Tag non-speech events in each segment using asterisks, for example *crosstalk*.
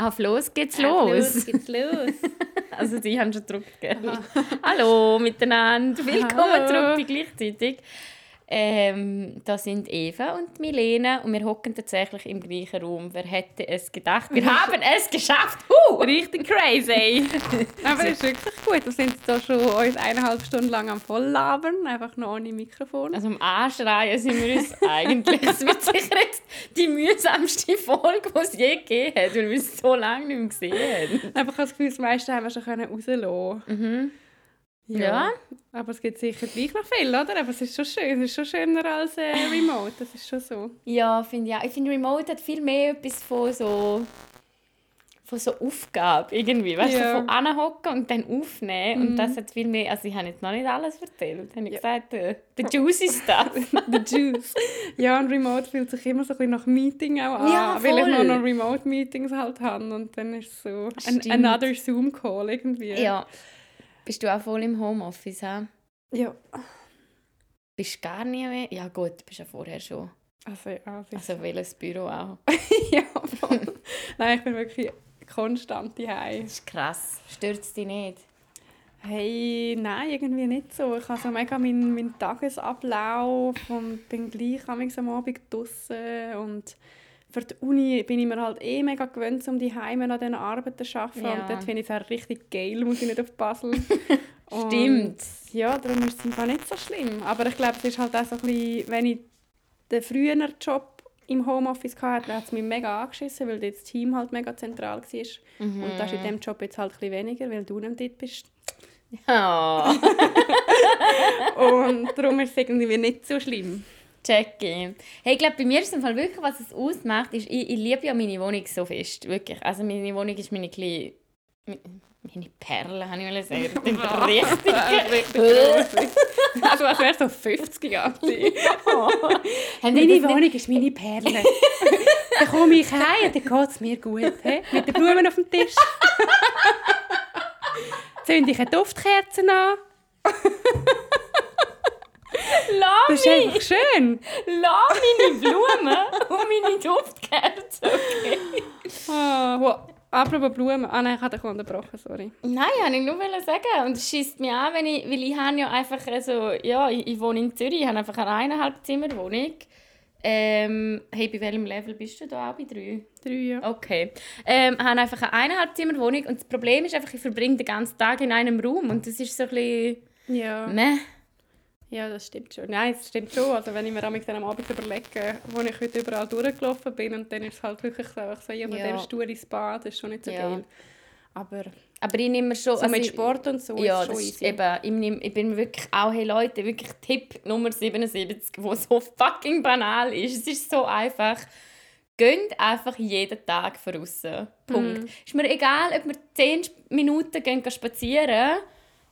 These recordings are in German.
Auf los geht's Auf los. los geht's los. *laughs* Also die haben schon gedruckt, gell? Hallo miteinander, willkommen Hallo. zurück gleichzeitig. Ähm, da sind Eva und Milena und wir hocken tatsächlich im gleichen Raum. Wer hätte es gedacht? Wir *laughs* haben es geschafft! Uh! Richtig crazy. *laughs* Aber es ist wirklich gut. Wir sind da schon uns eineinhalb Stunden lang am Volllabern, einfach noch ohne Mikrofon. Also am Anschreien sind wir uns *laughs* eigentlich. Es wird sicher jetzt die mühsamste Folge, die es je gegeben hat, weil wir es so lange nicht mehr gesehen haben. Einfach das Gefühl, das meiste haben wir schon können rauslassen Mhm. Ja. Ja. Aber es gibt sicher gleich noch viel, oder? Aber es ist schon schön. Es ist schon schöner als äh, *sighs* Remote. Das ist schon so. Ja, finde ich auch. Ich finde, Remote hat viel mehr etwas von so von so Aufgabe irgendwie, weißt du, Ja. so von anhocken und dann aufnehmen und Mhm. das hat viel mehr, also ich habe jetzt noch nicht alles erzählt, habe ich gesagt, äh, the juicy stuff. *laughs* The Juice. ja, und Remote fühlt sich immer so ein bisschen nach Meeting auch an, Ja, weil ich voll. noch, Remote-Meetings halt habe und dann ist es so ein, another Zoom-Call irgendwie. ja. Bist du auch voll im Homeoffice, hä? ja. Bist du gar nie mehr? Ja gut, du bist ja vorher schon. Also, ja, Also welches Büro auch. *laughs* ja, voll. Nein, ich bin wirklich konstant daheim. Das ist krass. Es dich nicht? Hey, nein, irgendwie nicht so. Ich habe so mega meinen, meinen Tagesablauf und bin gleich am Abend draußen und für die Uni bin ich mir halt eh mega gewöhnt, um die Heime an diesen Arbeiten zu arbeiten. Ja. Und dort finde ich es auch richtig geil, muss ich nicht auf Basel. *laughs* Stimmt. Ja, darum ist es einfach nicht so schlimm. Aber ich glaube, es ist halt auch so ein bisschen, wenn ich den früheren Job im Homeoffice hatte, hat es mich mega angeschissen, weil das Team halt mega zentral war. Mhm. Und das ist in diesem Job jetzt halt ein bisschen weniger, weil du nicht dort bist. Oh, *laughs* Und darum ist es irgendwie nicht so schlimm. Check in. Hey, ich glaube, bei mir ist es im Fall wirklich, was es ausmacht, ist, ich, ich liebe ja meine Wohnung so fest. Wirklich. Also meine Wohnung ist meine kleine... Meine Perle, habe ich mal sagen. Das klingt richtig... Also als wäre so 50 Jahre alt. Die *laughs* Meine Wohnung ist meine Perle. *laughs* dann komme ich heim und dann geht es mir gut. He? Mit den Blumen auf dem Tisch. *laughs* Zünde ich eine Duftkerze an. Lass Das ist einfach schön. Lass meine Blumen und meine Duftkerzen, okay? Ah, wo, apropos Blumen. Ah nein, ich habe dich unterbrochen, sorry. Nein, wollte ich nur sagen. Und es schießt mich an, wenn ich, weil ich habe ja einfach, also, ja, ich, ich wohne in Zürich, ich habe einfach eine eineinhalb Zimmer Wohnung. Ähm, hey, bei welchem Level bist du da auch? Bei drei? Drei, ja. Okay. Ähm, ich habe einfach eine eineinhalb Zimmer Wohnung und das Problem ist einfach, ich verbringe den ganzen Tag in einem Raum und das ist so ein bisschen, Ja. meh. Ja, das stimmt schon. Nein, das stimmt schon. Also wenn ich mir am am Abend überlege, wo ich heute überall durchgelaufen bin und dann ist es halt wirklich so, ich von Ja. dem Stuhl ins Bad, das ist schon nicht so Ja. geil. Aber Aber ich nehme schon... so also mit Sport und so Ja, ist schon easy. eben, ich, nehm, ich bin wirklich auch, hey Leute, wirklich Tipp Nummer 77, wo so fucking banal ist. Es ist so einfach. Geht einfach jeden Tag voraus. Punkt. Mhm. Ist mir egal, ob wir 10 Minuten gehen, gehen spazieren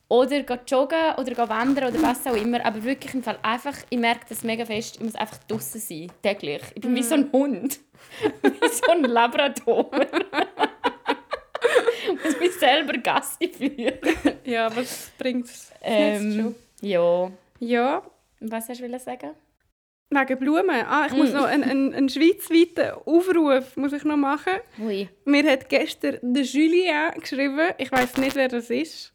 oder joggen oder wandern oder was auch immer. Aber wirklich im Fall einfach, ich merke das mega fest, ich muss einfach draußen sein, täglich. Ich bin wie so ein Hund. *laughs* wie so ein Labrador. ich *laughs* muss mich selber Gassi führen. *laughs* Ja, aber es bringt es Ähm, schon. ja. Ja, Was hast du sagen? wegen Blumen. Ah, ich muss Mm. noch einen, einen, einen schweizweiten Aufruf muss ich noch machen. Ui. Mir hat gestern der Julien geschrieben, ich weiß nicht, wer das ist.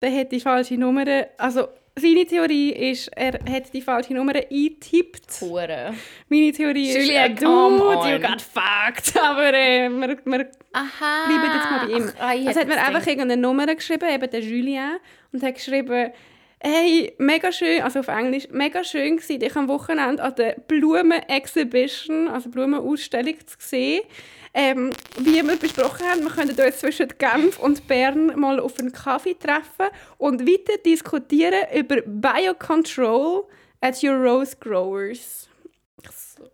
Der hat die falsche Nummer, also seine Theorie ist, er hat die falsche Nummer eingetippt. Hure. Meine Theorie ist, dude, on. you got fucked. *laughs* Aber äh, wir, wir Aha. bleiben jetzt mal bei ihm. Ach, ah, Also hat mir einfach irgendeine Nummer geschrieben, eben der Julien, und hat geschrieben, hey, mega schön, also auf Englisch, mega schön gewesen, dich am Wochenende an der Blumen-Exhibition, also Blumenausstellung zu sehen. Ähm, wie wir besprochen haben, wir könnten uns zwischen Genf und Bern mal auf einen Kaffee treffen und weiter diskutieren über Biocontrol at your rose growers. Ich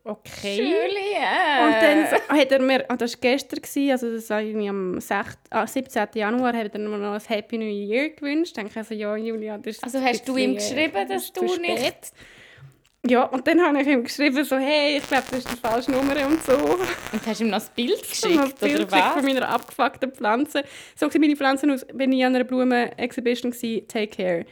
Okay. Julien. Und dann so- hat er mir, ah, das war gestern, gewesen, also das war irgendwie am 6, ah, 17. Januar, hat er mir noch ein Happy New Year gewünscht. Ich denke also, ja, Julia, das ist Also hast du ihm bisschen, geschrieben, äh, dass du spät. nicht... Ja, und dann habe ich ihm geschrieben, so, hey, ich glaube, das ist die falsche Nummer und so. Und hast ihm noch ein Bild *laughs* Ich geschickt, ein Bild oder was? von meiner abgefuckten Pflanze. So sehen meine Pflanzen aus, wenn ich an einer Blumen-Exhibition war, take care.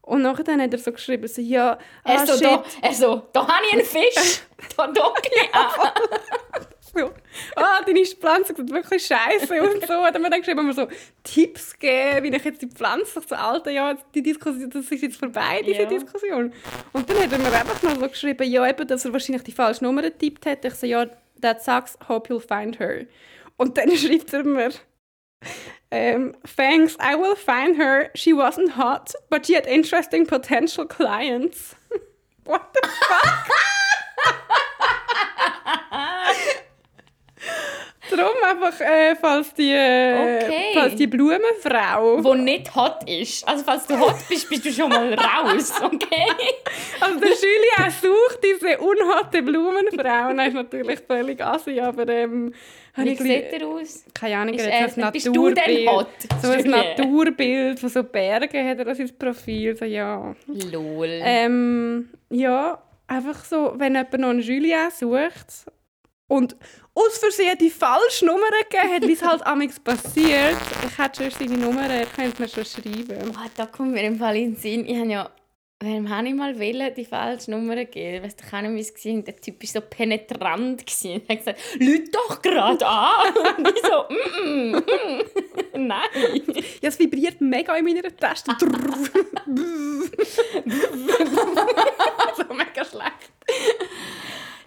Und nachher hat er so geschrieben, so, ja, ah, Er so, shit. da, er so, da habe ich einen Fisch. *laughs* da docke ich an. So, ah, deine Pflanze sieht wirklich scheiße und so. Hat er mir dann geschrieben, mir so Tipps geben, wie ich jetzt die Pflanze so alter ja, die Diskussion, das ist jetzt vorbei, diese Ja. Diskussion. Und dann hat er mir einfach noch so geschrieben, ja, eben, dass er wahrscheinlich die falsche Nummer getippt hat. Ich so, ja, that sucks, hope you'll find her. Und dann *laughs* schreibt er mir, ähm, thanks, I will find her. She wasn't hot, but she had interesting potential clients. *laughs* What the fuck? Darum einfach, äh, falls die, äh, Okay. falls die Blumenfrau, Wo nicht hot ist. Also falls du hot bist, bist du schon mal raus, *laughs* okay? also der Julia sucht diese unhotte Blumenfrau, und er ist natürlich völlig assi, aber ähm, Wie ich sieht er aus? keine Ahnung, Ist er hat so ein bist du denn Naturbild. hot, So ein? Naturbild von so Bergen hat er das ins Profil, so ja. Lol. Ähm, ja, einfach so, wenn jemand noch einen Julien sucht und aus Versehen die falsche Nummer gegeben hat, wie es halt amigs passiert, ich hätte schon seine Nummer, er könnte mir schon schreiben. Ah, da kommt mir im Fall in den Sinn. Ich habe ja, wem habe ich mal wollen, die falsche Nummer gegeben? Ich weiss doch auch nicht, es war. Der Typ war so penetrant. gewesen. Er hat gesagt, «Lüt doch gerade an!» *laughs* Und ich so, mm, mm, mm. *laughs* «Nein!» Ja, es vibriert mega in meiner Taste. *laughs* so mega schlecht.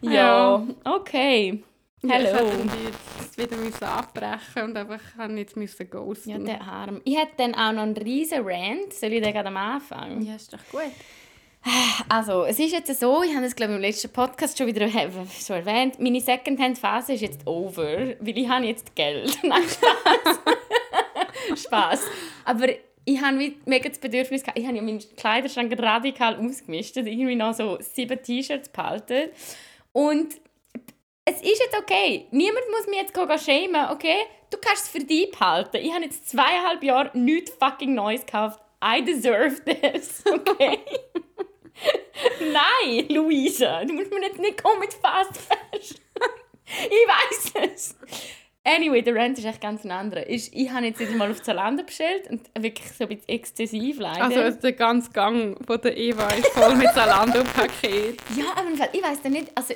Ja, okay. Ja, ich Hallo. hätte jetzt wieder müssen abbrechen und einfach kann jetzt müssen ghosten. Ja, der Arm. Ich hätte dann auch noch einen riesen Rant. Soll ich den gerade am Anfang? ja, ist doch gut. Also, es ist jetzt so, ich habe das glaube ich im letzten Podcast schon wieder so erwähnt, meine Secondhand-Phase ist jetzt over, weil ich habe jetzt Geld. *laughs* Nein, Spaß. *laughs* Spaß. Aber ich habe mega das Bedürfnis gehabt, ich habe ja meinen Kleiderschrank radikal ausgemistet, irgendwie noch so sieben T-Shirts behalten. Und es ist jetzt okay. Niemand muss mich jetzt schämen, okay? Du kannst es für dich behalten. Ich habe jetzt zweieinhalb Jahre nichts fucking Neues gekauft. I deserve this, *laughs* okay? *laughs* Nein, Luisa, du musst mir jetzt nicht kommen mit Fast Fashion. *laughs* ich weiß es. Anyway, der Rant ist echt ganz ein anderer. Ist, ich habe jetzt wieder mal auf Zalando bestellt und wirklich so ein bisschen exzessiv leider. Also der ganze Gang von der Eva ist voll mit Zalando-Paket. Ja, aber ich weiß nicht, also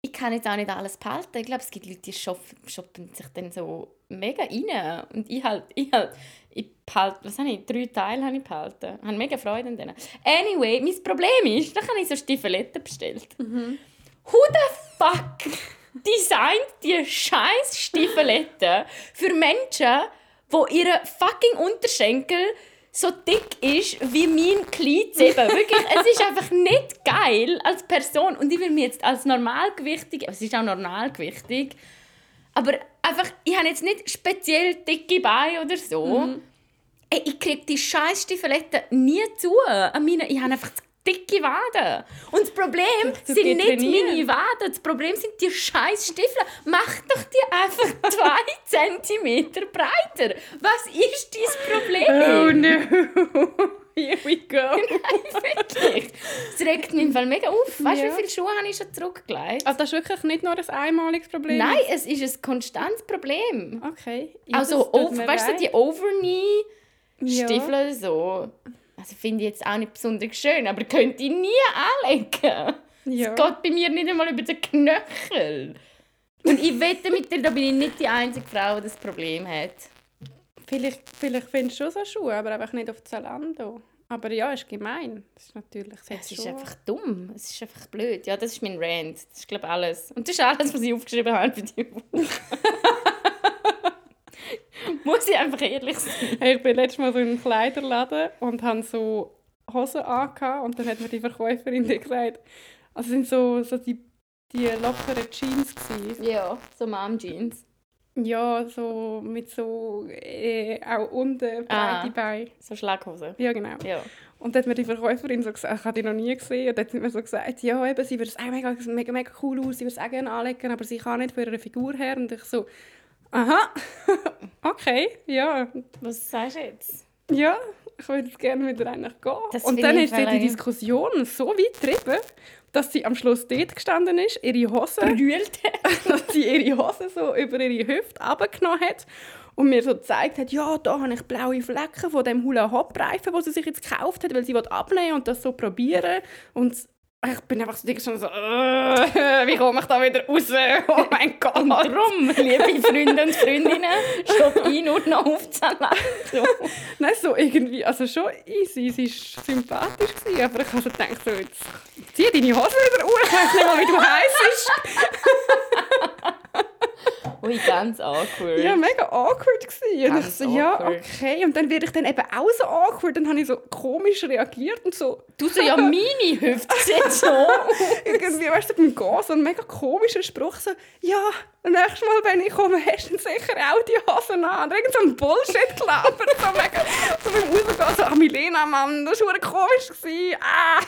ich kann jetzt auch nicht alles behalten. Ich glaube, es gibt Leute, die shoppen, shoppen sich dann so mega rein. Und ich halt, ich halt, ich behalte, was habe ich, drei Teile habe ich behalten. Ich habe mega Freude an denen. Anyway, mein Problem ist, dann habe ich so Stiefeletten bestellt. Who the fuck designt die scheiß Stiefeletten für Menschen, wo ihre fucking Unterschenkel so dick ist wie mein Kleid. Wirklich, es ist einfach nicht geil als Person. Und ich will mir jetzt als normalgewichtig, es ist auch normalgewichtig, aber einfach, ich habe jetzt nicht speziell dicke Beine oder so. Ey, ich kriege die scheiß Stiefeletten nie zu. An meine, ich habe einfach dicke Waden. Und das Problem Du sind nicht trainieren. meine Waden. Das Problem sind die scheiß Stiefel. Mach doch die einfach *laughs* zwei Zentimeter breiter. Was ist dein Problem? Oh no! *laughs* Here we go! Wirklich. Das regt mich im Fall mega auf. Weißt du, Ja. wie viele Schuhe habe ich schon zurückgelegt? Also das ist wirklich nicht nur ein einmaliges Problem? Nein, es ist ein konstantes Problem. Okay. Ja, Also, das weißt du, die Overknee Ja. So. Also finde ich jetzt auch nicht besonders schön, aber könnte ich nie anlegen. Ja. Es geht bei mir nicht einmal über den Knöchel. Und ich wette mit dir, da bin ich nicht die einzige Frau, die das Problem hat. Vielleicht, vielleicht findest du schon so Schuhe, aber einfach nicht auf Zalando. Aber ja, ist gemein. Das ist natürlich sehr Es ist einfach dumm. Es ist einfach blöd. Ja, das ist mein Rant. Das ist, glaube ich, alles. Und das ist alles, was ich aufgeschrieben habe für die Woche. *laughs* *laughs* Muss ich einfach ehrlich sein. Hey, ich bin letztes Mal so in einem Kleiderladen und habe so Hosen angehabt und dann hat mir die Verkäuferin gesagt, also es sind so, so die, die lockeren Jeans gewesen. Ja, so Mom-Jeans. Ja, so mit so äh, auch unten breite Ah. Beine. So Schlaghose. Ja, genau. Ja. Und dann hat mir die Verkäuferin so gesagt, ich habe die noch nie gesehen. Und dann hat sie mir so gesagt, ja, eben, sie würde es auch mega, mega, mega cool aus, sie würde es auch gerne anlegen, aber sie kann nicht von ihrer Figur her. Und ich so, aha, *laughs* okay, ja, Was sagst du jetzt? ja, ich würde jetzt gerne wieder eigentlich gehen. Das und dann ist sie die Diskussion so weit getrieben, dass sie am Schluss dort gestanden ist, ihre Hose, Brüllt. *laughs* dass sie ihre Hose so über ihre Hüfte abgenommen hat und mir so gezeigt hat, ja, da habe ich blaue Flecken von dem Hula-Hop-Reifen, den sie sich jetzt gekauft hat, weil sie abnehmen und das so probieren. Und ich bin einfach so, schon so äh, wie komme ich da wieder raus? Oh mein *laughs* Gott. Und darum, liebe Freunde und Freundinnen, stopp *laughs* ein nur noch auf Zalando. Nein, so irgendwie, also schon easy, sie war sympathisch, gewesen, aber ich habe so gedacht, so, jetzt zieh deine Hose wieder auf, ich weiß nicht mal, wie du heisst. *laughs* *laughs* Ui, ganz awkward. Ja, mega awkward gewesen. Und ich so, ja, awkward. okay. Und dann werde ich dann eben auch so awkward. Dann habe ich so komisch reagiert und so Du so, ja, meine Hüfte sieht *laughs* so. irgendwie, weißt du, beim Gehen so ein mega komischer Spruch, so, ja, nächstes Mal, wenn ich komme, hast du sicher auch die Hosen an. Und irgend so ein Bullshit gelabert, so mega, so beim Rausgehen, so, ah, Milena, Mann, das war komisch. Gewesen. Ah.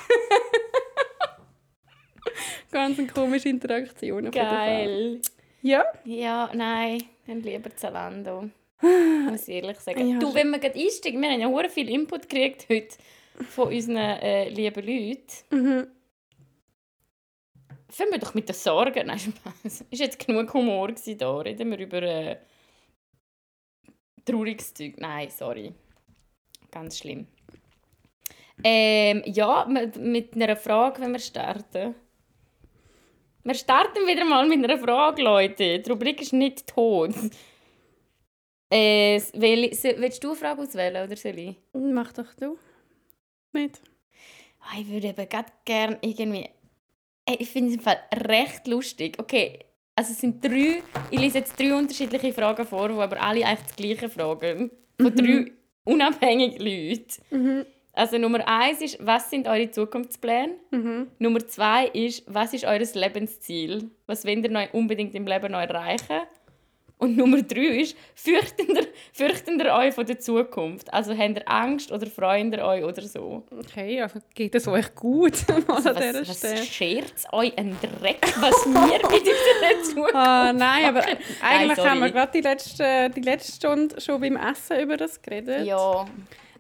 *laughs* Ganz eine komische Interaktion auf jeden Fall. Geil. Ja, Ja, nein, dann lieber Zalando. *laughs* Muss ich ehrlich sagen. Ja, du, wenn wir gerade einsteigen, wir haben ja hure viel Input gekriegt heute von unseren äh, lieben Leuten. mhm. Fangen wir doch mit den Sorgen. Nein, Spaß. *laughs* Ist jetzt genug Humor gewesen da? Reden wir über äh, trauriges Zeug. Nein, sorry. Ganz schlimm. Ähm, ja, mit, mit einer Frage, wenn wir starten. Wir starten wieder mal mit einer Frage, Leute. Die Rubrik ist nicht tot. Äh, will, willst du eine Frage auswählen oder soll ich? mach doch du mit. Ah, Ich würde eben gerne irgendwie. Ich finde es im Fall recht lustig. Okay, also es sind drei. Ich lese jetzt drei unterschiedliche Fragen vor, die aber alle eigentlich das Gleiche fragen. Von drei unabhängigen Leuten. Mhm. Also Nummer eins ist, was sind eure Zukunftspläne? Mhm. Nummer zwei ist, was ist eures Lebensziel? Was wollt ihr noch unbedingt im Leben noch erreichen? Und Nummer drei ist, fürchtet ihr, fürchtet ihr euch von der Zukunft? Also habt ihr Angst oder freut ihr euch oder so? Okay, also geht es euch gut *laughs* an dieser Was, was Stelle? schert es euch ein Dreck, was wir *laughs* mit unserer Zukunft Ah, nein, aber eigentlich sorry. haben wir gerade die letzte, die letzte Stunde schon beim Essen über das geredet. Ja,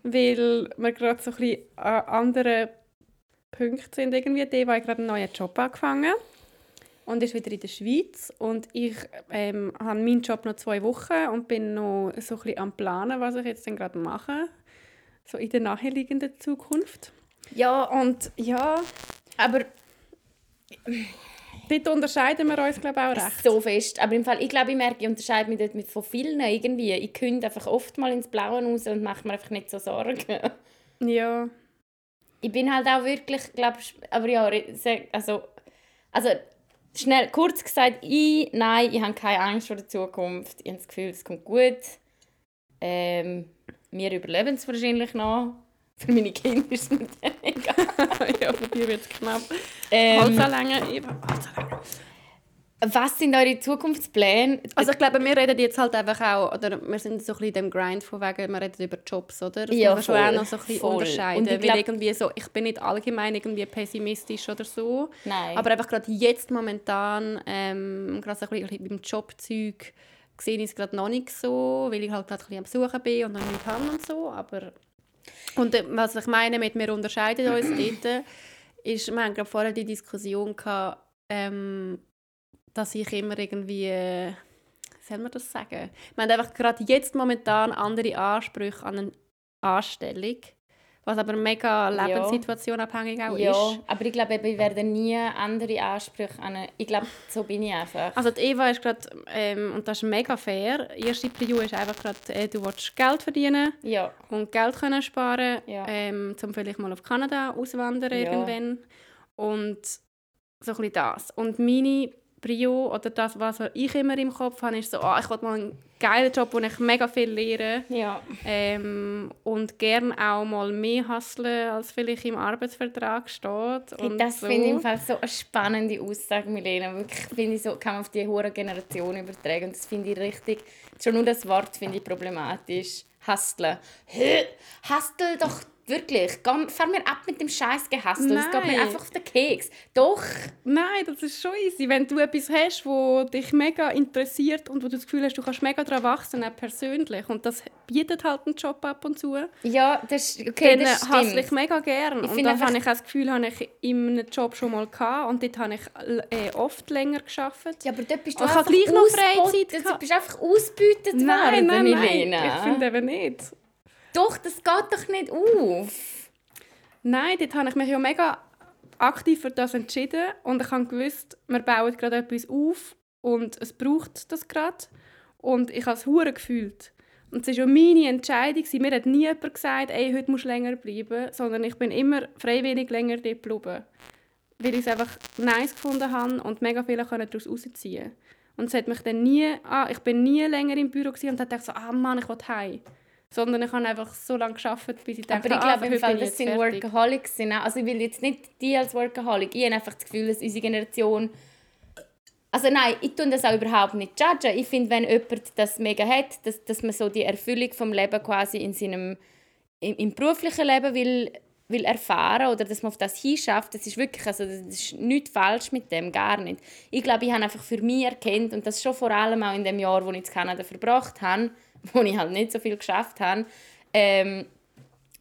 Weil wir gerade so ein bisschen an anderen Punkten sind. Irgendwie. Deva hat gerade einen neuen Job angefangen und ist wieder in der Schweiz. Und ich ähm, habe meinen Job noch zwei Wochen und bin noch so ein bisschen am Planen, was ich jetzt dann gerade mache. So in der naheliegenden Zukunft. ja, Und ja, aber dort unterscheiden wir uns, glaube ich, auch recht. so fest. Aber im Fall, ich glaube, ich merke, ich unterscheide mich dort mit von vielen irgendwie. Ich künde einfach oft mal ins Blaue raus und mache mir einfach nicht so Sorgen. Ja. Ich bin halt auch wirklich, glaube aber ja, also, also schnell, kurz gesagt, ich, nein, ich habe keine Angst vor der Zukunft. Ich habe das Gefühl, es kommt gut. Ähm, wir überleben es wahrscheinlich noch. *laughs* Für meine Kinder ist es mir dann egal. *laughs* ja, für dich wird es knapp. Ähm, Holzanlänge, Eva, Holzanlänge. was sind eure Zukunftspläne? Also ich glaube, wir reden jetzt halt einfach auch, oder wir sind so ein bisschen in dem Grind von wegen, wir reden über Jobs, oder? Das Ja, muss man schon auch noch so ein bisschen voll. unterscheiden. Und ich glaub- irgendwie so, ich bin nicht allgemein irgendwie pessimistisch oder so. Nein. Aber einfach gerade jetzt momentan, ähm, gerade so ein bisschen beim Jobzeug, sehe ich es gerade noch nicht so, weil ich halt gerade ein bisschen am Suchen bin und noch nichts habe und so, aber... Und äh, was ich meine mit «wir unterscheiden uns» *clears throat* dort, ist, wir haben gerade vorher die Diskussion gehabt, ähm, dass ich immer irgendwie, äh, wie soll man das sagen? Wir haben einfach gerade jetzt momentan andere Ansprüche an eine Anstellung, was aber mega Lebenssituation abhängig auch ja, ist. aber ich glaube, ich werde nie andere Ansprüche an Ich glaube, so bin ich einfach. Also die Eva ist gerade, ähm, und das ist mega fair, erste Prio ist einfach gerade, äh, du willst Geld verdienen ja, und Geld können sparen, Ja. ähm, um vielleicht mal auf Kanada auswandern Ja. irgendwann. Und so ein bisschen das. Und meine Prio, oder das, was ich immer im Kopf habe, ist so, ah, ich will mal einen geilen Job, wo ich mega viel lehre ja. ähm, und gerne auch mal mehr hustlen, als vielleicht im Arbeitsvertrag steht. Hey, das so. finde ich im Fall so eine spannende Aussage, Milena. Wirklich finde ich so, kann man auf die hohe Generation übertragen. Und das finde ich richtig. Schon nur das Wort finde ich problematisch. Hustlen. Hä? Hustle doch wirklich. Fahr mir ab mit dem scheiß Gehustle. Es geht mir Nein. einfach auf den Keks. Doch. Nein, das ist schon easy. Wenn du etwas hast, wo dich mega interessiert und wo du das Gefühl hast, du kannst mega daran wachsen, auch persönlich, und das bietet halt einen Job ab und zu, Ja, das, okay, dann das hasse stimmt. ich mega gern. Ich und dann habe ich auch das Gefühl, habe ich in einem Job schon mal gehabt und dort habe ich äh, oft länger gearbeitet. Ja, aber dort bist du habe einfach gleich noch. Freizeit Du bist einfach ausgebeutet worden, Milena. ich finde eben nicht. Doch, das geht doch nicht auf. Nein, dort habe ich mich ja mega aktiv für das entschieden und ich gewusst, wir bauen gerade etwas auf und es braucht das gerade. Und ich habe es hure gefühlt. Und es war ja meine Entscheidung. Mir hat nie jemand gesagt, ey, heute musst du länger bleiben, sondern ich bin immer freiwillig länger dort geblieben. Weil ich es einfach nice gefunden habe und mega viele daraus rausziehen Und es hat mich dann nie, ah, ich bin nie länger im Büro und dachte so, ah Mann, ich will heim. Sondern ich habe einfach so lange gearbeitet, bis ich dachte, Aber ich ah, glaube, im Fall, das sind fertig. Workaholics. Sind. auch- Also ich will jetzt nicht die als Workaholic. Ich habe einfach das Gefühl, dass unsere Generation... Also nein, ich tue das auch überhaupt nicht judgen. Ich finde, wenn jemand das mega hat, dass, dass man so die Erfüllung vom Leben quasi in seinem im, im beruflichen Leben will, will erfahren oder dass man auf das hinschafft, das ist wirklich, also das ist nichts falsch mit dem, gar nicht. Ich glaube, ich habe einfach für mich erkannt und das schon vor allem auch in dem Jahr, wo ich in Kanada verbracht habe, *laughs* wo ich halt nicht so viel geschafft habe, ähm,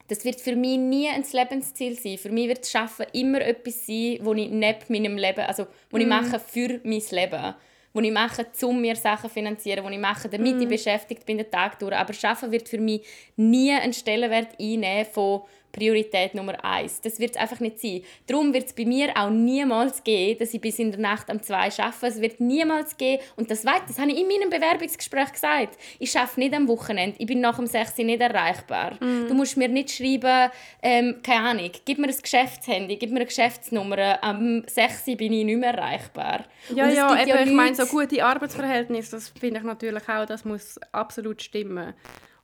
das wird für mich nie ein Lebensziel sein. Für mich wird das Schaffen immer etwas sein, wo ich neben meinem Leben, also wo ich mache für mein Leben, wo ich mache, um mir Sachen zu finanzieren, wo ich mache, damit ich beschäftigt bin den Tag durch. Aber Schaffen wird für mich nie einen Stellenwert einnehmen von Priorität Nummer eins. Das wird es einfach nicht sein. Darum wird es bei mir auch niemals gehen, dass ich bis in der Nacht um zwei arbeite. Es wird niemals gehen. Und das weiß, das habe ich in meinem Bewerbungsgespräch gesagt. Ich arbeite nicht am Wochenende. Ich bin nach dem 6 Uhr nicht erreichbar. Du musst mir nicht schreiben, ähm, keine Ahnung, gib mir ein Geschäftshandy, gib mir eine Geschäftsnummer. Am 6 Uhr bin ich nicht mehr erreichbar. Ja, Und ja, eben, ich meine, so gute Arbeitsverhältnisse, das finde ich natürlich auch, das muss absolut stimmen.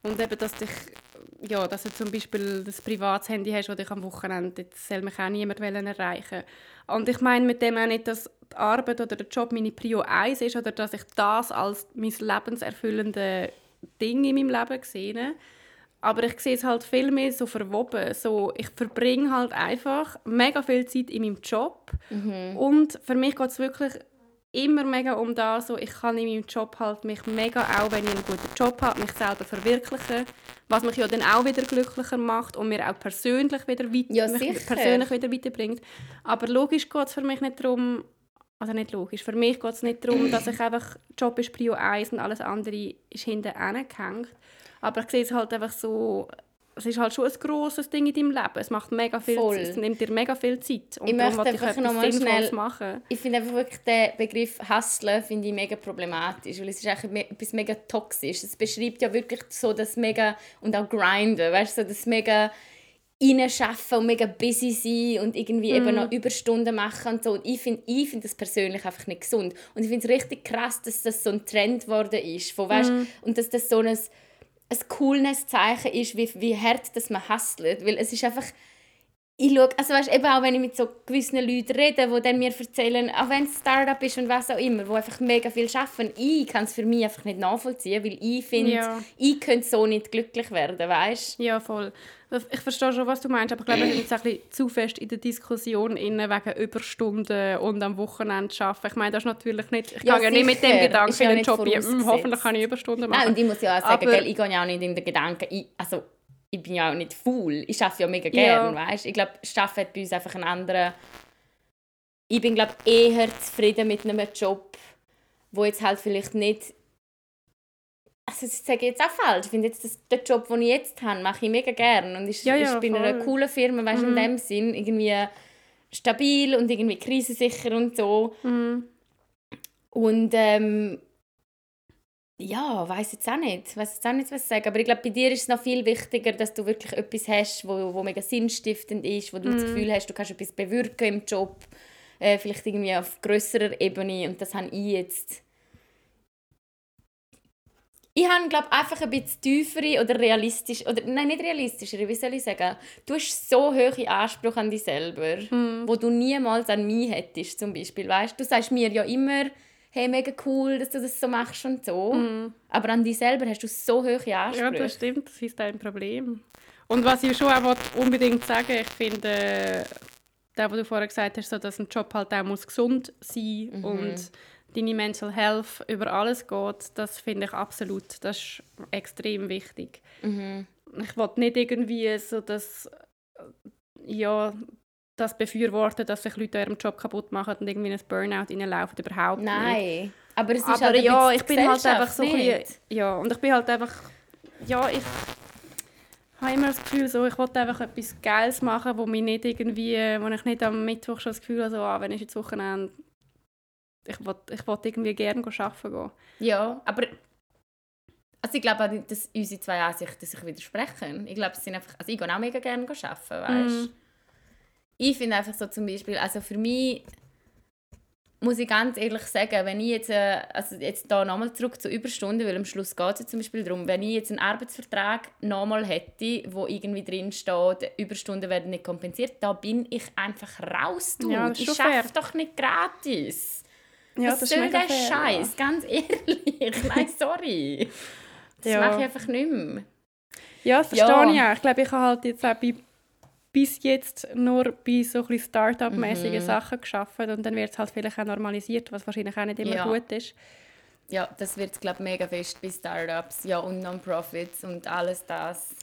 Und eben, dass dich, ja, dass du zum Beispiel das privates Handy hast, das dich am Wochenende, jetzt soll mich auch niemand wollen erreichen. Und ich meine mit dem auch nicht, dass die Arbeit oder der Job meine Prio 1 ist oder dass ich das als mein lebenserfüllende Ding in meinem Leben sehe. Aber ich sehe es halt viel mehr so verwoben. So, ich verbringe halt einfach mega viel Zeit in meinem Job. Und für mich geht es wirklich immer mega um das. So, ich kann in meinem Job halt mich mega, auch wenn ich einen guten Job habe, mich selber verwirklichen. Was mich ja dann auch wieder glücklicher macht und mir auch persönlich wieder, weit Ja, mich persönlich wieder weiterbringt. Aber logisch geht es für mich nicht darum, also nicht logisch, für mich geht es nicht darum, *clears throat* dass ich einfach, Job ist Prio 1 und alles andere ist hinten gehängt. Aber ich sehe es halt einfach so, es ist halt schon ein grosses Ding in deinem Leben. Es macht mega viel Voll. Zeit, es nimmt dir mega viel Zeit. Und Ich darum möchte ich einfach etwas noch mal Sinnvolles schnell- machen. Ich finde einfach wirklich den Begriff Hustlen finde ich mega problematisch, weil es ist eigentlich etwas mega toxisch. Es beschreibt ja wirklich so das mega und auch grinden, weißt du, so das mega reinschaffen und mega busy sein und irgendwie eben noch Überstunden machen und so. Und ich finde ich find das persönlich einfach nicht gesund. Und ich finde es richtig krass, dass das so ein Trend geworden ist, von, weißt, und dass das so ein, ein cooles Zeichen ist, wie, wie hart dass man hustelt, weil es ist einfach ich schaue, also weißt, eben auch wenn ich mit so gewissen Leuten rede, die dann mir erzählen, auch wenn es ein Startup ist und was auch immer, wo einfach mega viel arbeiten, ich kann es für mich einfach nicht nachvollziehen, weil ich finde, Ja. ich könnte so nicht glücklich werden, weißt Ja, voll. Ich verstehe schon, was du meinst, aber ich glaube, wir sind jetzt ein bisschen zu fest in der Diskussion inne wegen Überstunden und am Wochenende arbeiten. Ich meine, das ist natürlich nicht... Ich Ja, gehe ja nicht mit dem. Gedanken in den Job, hm, hoffentlich kann ich Überstunden machen. Nein, und ich muss ja auch sagen, Aber- gell, ich gehe ja auch nicht in den Gedanken, ich, also ich bin ja auch nicht faul, ich arbeite ja mega gern, weißt Ich glaube, Arbeiten hat bei uns einfach einen anderen... Ich bin, glaube eher zufrieden mit einem Job, wo jetzt halt vielleicht nicht... Also das sage ich jetzt auch falsch. Ich finde jetzt, das, den Job, den ich jetzt habe, mache ich mega gern. Und ich, Ja, ja, ich bin in einer. Mhm. coolen Firma, weißt du, in dem Sinn, irgendwie stabil und irgendwie krisensicher und so. Mhm. Und ähm, ja, weiß jetzt auch nicht, weiß jetzt auch nicht, was ich sagen. Aber ich glaube, bei dir ist es noch viel wichtiger, dass du wirklich etwas hast, wo, wo mega sinnstiftend ist, wo du das Gefühl hast, du kannst etwas bewirken im Job, äh, vielleicht irgendwie auf grösserer Ebene. Und das habe ich jetzt. Ich habe, glaube einfach ein bisschen tiefere oder realistisch, oder nein, nicht realistischere, wie soll ich sagen? Du hast so hohe Ansprüche an dich selber, wo du niemals an mich hättest, zum Beispiel, weißt? Du sagst mir ja immer, hey, mega cool, dass du das so machst und so, aber an dich selber hast du so hohe Ja, Ansprüche. das stimmt, das ist ein Problem. Und was ich schon auch wollte unbedingt sagen ich finde, äh, das, was du vorher gesagt hast, so, dass ein Job halt auch muss gesund sein Mhm. und deine Mental Health über alles geht, das finde ich absolut, das ist extrem wichtig. Mhm. Ich will nicht irgendwie so, dass ja, das befürworten, dass sich Leute ihren Job kaputt machen und irgendwie in ein Burnout reinlaufen, überhaupt nicht. Nein, aber es ist Aber halt ja, ich bin halt einfach so ein bisschen, ja, und ich bin halt einfach, ja, ich habe immer das Gefühl, so, ich wollte einfach etwas Geiles machen, wo mich nicht irgendwie, wo ich nicht am Mittwoch schon das Gefühl habe, so, ah, wenn ich jetzt Wochenende, ich wollte ich wollt irgendwie gerne arbeiten gehen. Ja, aber also ich glaube auch dass unsere zwei Ansichten sich widersprechen. Ich glaube, es sind einfach, also ich gehe auch mega gerne arbeiten, weißt Mm. Ich finde einfach so zum Beispiel, also für mich muss ich ganz ehrlich sagen, wenn ich jetzt, äh, also jetzt da nochmal zurück zu Überstunden, weil am Schluss geht es ja zum Beispiel darum, wenn ich jetzt einen Arbeitsvertrag nochmal hätte, wo irgendwie drin steht, Überstunden werden nicht kompensiert, da bin ich einfach raus, du. Ja, das ich arbeite doch nicht gratis. Ja, Was soll der Scheiß? Ganz *laughs* ehrlich. Nein, sorry. Das Ja. mache ich einfach nicht mehr. Ja, das verstehe Ja. ich auch. Ich glaube, ich habe halt jetzt auch bei, bis jetzt nur bei so ein Start-up-mäßigen Mhm. Sachen geschafft und dann wird es halt vielleicht auch normalisiert, was wahrscheinlich auch nicht immer Ja. gut ist. Ja, das wird, glaube mega fest bei Startups ja, und Non-Profits und alles das.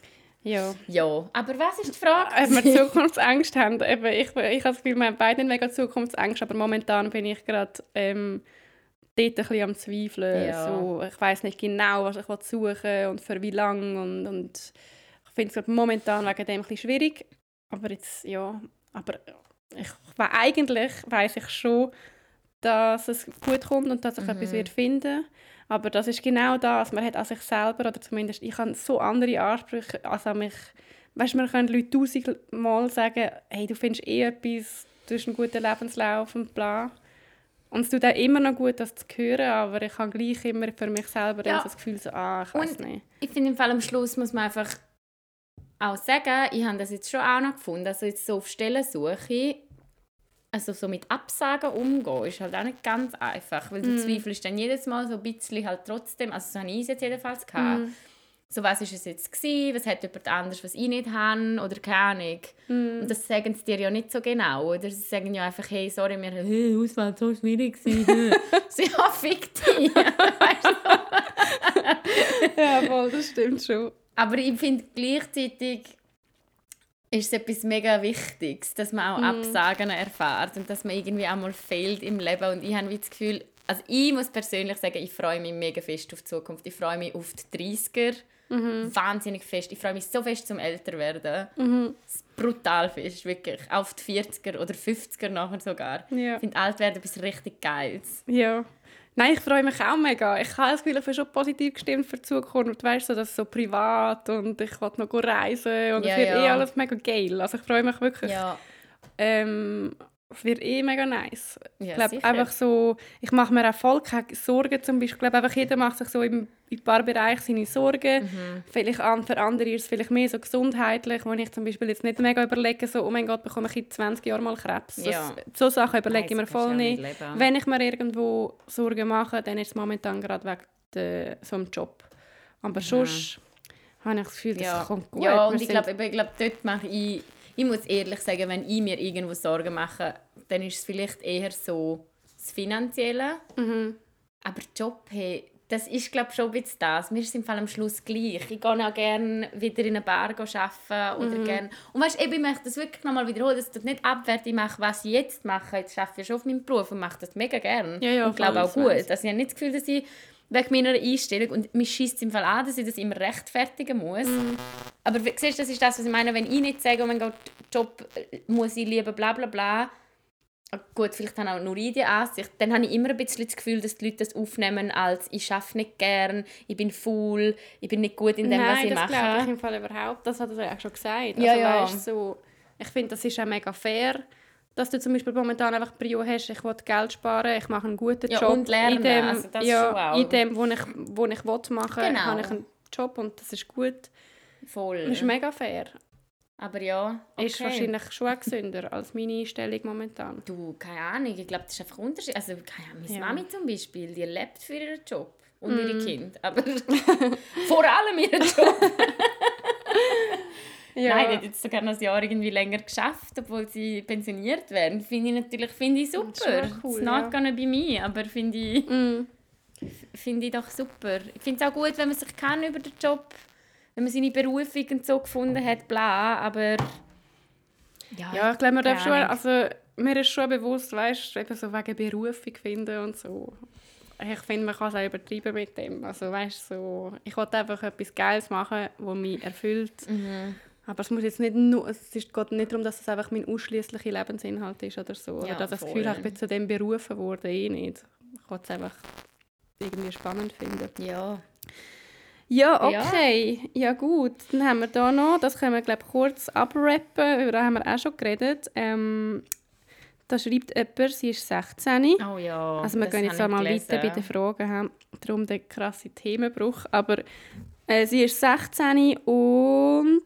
Ja. Ja, aber was ist die Frage? Ob wir *laughs* Zukunftsängste haben. Eben, ich, ich habe das Gefühl, wir haben beide mega Zukunftsängste, aber momentan bin ich gerade ähm, dort ein bisschen am Zweifeln. Ja. So, ich weiß nicht genau, was ich will suchen und für wie lange. Und, und ich finde es momentan wegen dem ein bisschen schwierig. Aber jetzt, ja, aber ich, eigentlich weiß ich schon, dass es gut kommt und dass ich etwas wird finden aber das ist genau das, man hat an sich selber, oder zumindest ich habe so andere Ansprüche als an mich. Weißt du, man können Leute tausendmal sagen, hey, du findest eh etwas, du hast einen guten Lebenslauf und bla. Und es tut auch immer noch gut, das zu hören, aber ich habe gleich immer für mich selber Ja. das Gefühl, so, ah, ich weiß nicht. Ich finde im Fall am Schluss muss man einfach auch sagen, ich habe das jetzt schon auch noch gefunden, also jetzt so auf Stellensuche, also so mit Absagen umgehen, ist halt auch nicht ganz einfach, weil du zweifelst dann jedes Mal so ein bisschen halt trotzdem, also so habe ich es jetzt jedenfalls gehabt, Mhm. so was ist es jetzt gewesen, was hat jemand anderes, was ich nicht habe oder keine Ahnung. Mhm. Und das sagen sie dir ja nicht so genau, oder? Sie sagen ja einfach, hey, sorry, haben hey, Auswahl so schwierig gewesen. *laughs* so, ja, fick dich. *laughs* Ja, voll, das stimmt schon. Aber ich finde gleichzeitig ist es etwas mega Wichtiges, dass man auch Mhm. Absagen erfährt und dass man irgendwie auch mal fehlt im Leben. Und ich habe das Gefühl, also ich muss persönlich sagen, ich freue mich mega fest auf die Zukunft. Ich freue mich auf die 30er. Mhm. Wahnsinnig fest. Ich freue mich so fest zum älter werden. Es ist brutal fest, wirklich. Auf die 40er oder 50er nachher sogar. Ja. Ich finde alt werden etwas richtig Geiles. Ja. Nein, ich freue mich auch mega. Ich habe das Gefühl, ich bin schon positiv gestimmt für die Zukunft. Weißt du, so, dass so privat und ich will noch reisen und Ja, es wird ja. eh alles mega geil. Also ich freue mich wirklich. Ja, Ähm, wird eh mega nice. ja ich glaube einfach so, ich mache mir auch voll keine Sorgen zum Beispiel. Ich glaube einfach jeder macht sich so im, in ein paar Bereichen seine Sorgen. Mhm. Vielleicht an, für andere ist es vielleicht mehr so gesundheitlich, wo ich zum Beispiel jetzt nicht mega überlege, so, oh mein Gott, bekomme ich in 20 Jahren mal Krebs. Ja. Das, so Sachen überlege ich Nein, mir kannst du voll nicht. nicht. Wenn ich mir irgendwo Sorgen mache, dann ist es momentan gerade wegen de, so einem Job. Aber sonst habe ich das Gefühl, das ja. kommt gut. Ja, und ich glaube, ich glaube, dort mache ich, ich muss ehrlich sagen, wenn ich mir irgendwo Sorgen mache, dann ist es vielleicht eher so das Finanzielle. Mhm. Aber Job, hey, das ist glaube ich, schon ein bisschen das. Mir ist es im Fall am Schluss gleich. Ich gehe auch gerne wieder in eine Bar arbeiten oder Mhm. gern. Und weißt, eben, ich möchte das wirklich nochmal wiederholen, dass das nicht abwertend mache, was ich jetzt mache. Jetzt arbeite ich schon auf meinem Beruf und mache das mega gerne. Ja, ja, und glaube auch gut. ich. Also ich habe nicht das Gefühl, dass ich wegen meiner Einstellung und mich schießt im Fall an, dass ich das immer rechtfertigen muss. Mhm. Aber siehst du, das ist das, was ich meine, wenn ich nicht sage, oh mein Gott, Job äh, muss ich lieben, bla bla bla. Ah, Gut, vielleicht dann auch nur ich die Ansicht. Dann habe ich immer ein bisschen das Gefühl, dass die Leute das aufnehmen als ich arbeite nicht gern, ich bin faul, ich bin nicht gut in dem, was Nein, ich das glaube ich mache. im Fall überhaupt. Das hat er ja auch schon gesagt. Ja, also, ja. Weißt, so, ich finde, das ist auch mega fair, dass du zum Beispiel momentan einfach Prio hast, ich will Geld sparen, ich mache einen guten Ja, Job. und lernen, in dem, also das ja, in dem, wo ich, wo ich will machen Genau. habe ich einen Job und das ist gut. Voll. Das ist mega fair. Aber ja, okay. Ist wahrscheinlich schon gesünder als meine Einstellung momentan. Du, keine Ahnung, ich glaube, das ist einfach Unterschied. Also, keine Ahnung, meine Ja. Mami zum Beispiel, die lebt für ihren Job und Mm. ihre Kinder. Aber *laughs* vor allem ihren Job. *laughs* Ja. Nein, die hat jetzt sogar noch ein Jahr irgendwie länger geschafft, obwohl sie pensioniert werden. Finde ich natürlich finde ich super. Das ist cool, It's not ja. gonna be me, aber finde ich, Mm. finde ich doch super. Ich finde es auch gut, wenn man sich kann über den Job, wenn man seine Berufung und so gefunden hat, bla, aber... Ja, ich glaube, man darf schon, also mir ist schon bewusst, weißt eben so wegen Berufung finden und so. ich finde, man kann es auch übertreiben mit dem. Also weißt so, ich wollte einfach etwas Geiles machen, das mich erfüllt. Mhm. Aber es muss jetzt nicht nur, es ist, geht nicht darum, dass es einfach mein ausschließlicher Lebensinhalt ist oder so. Ja, oder dass ich das. Gefühl habe, ich bin zu dem berufen worden, eh nicht. Ich wollte es einfach irgendwie spannend finden. Ja. Ja, Ja. okay. Ja. gut. Dann haben wir da noch, das können wir glaube kurz abrappen, über das haben wir auch schon geredet. Ähm, da schreibt jemand, sie ist 16. Oh ja. Also wir gehen jetzt einmal weiter bei den Fragen. haben Darum der krasse Themenbruch. Aber äh, sie ist 16 und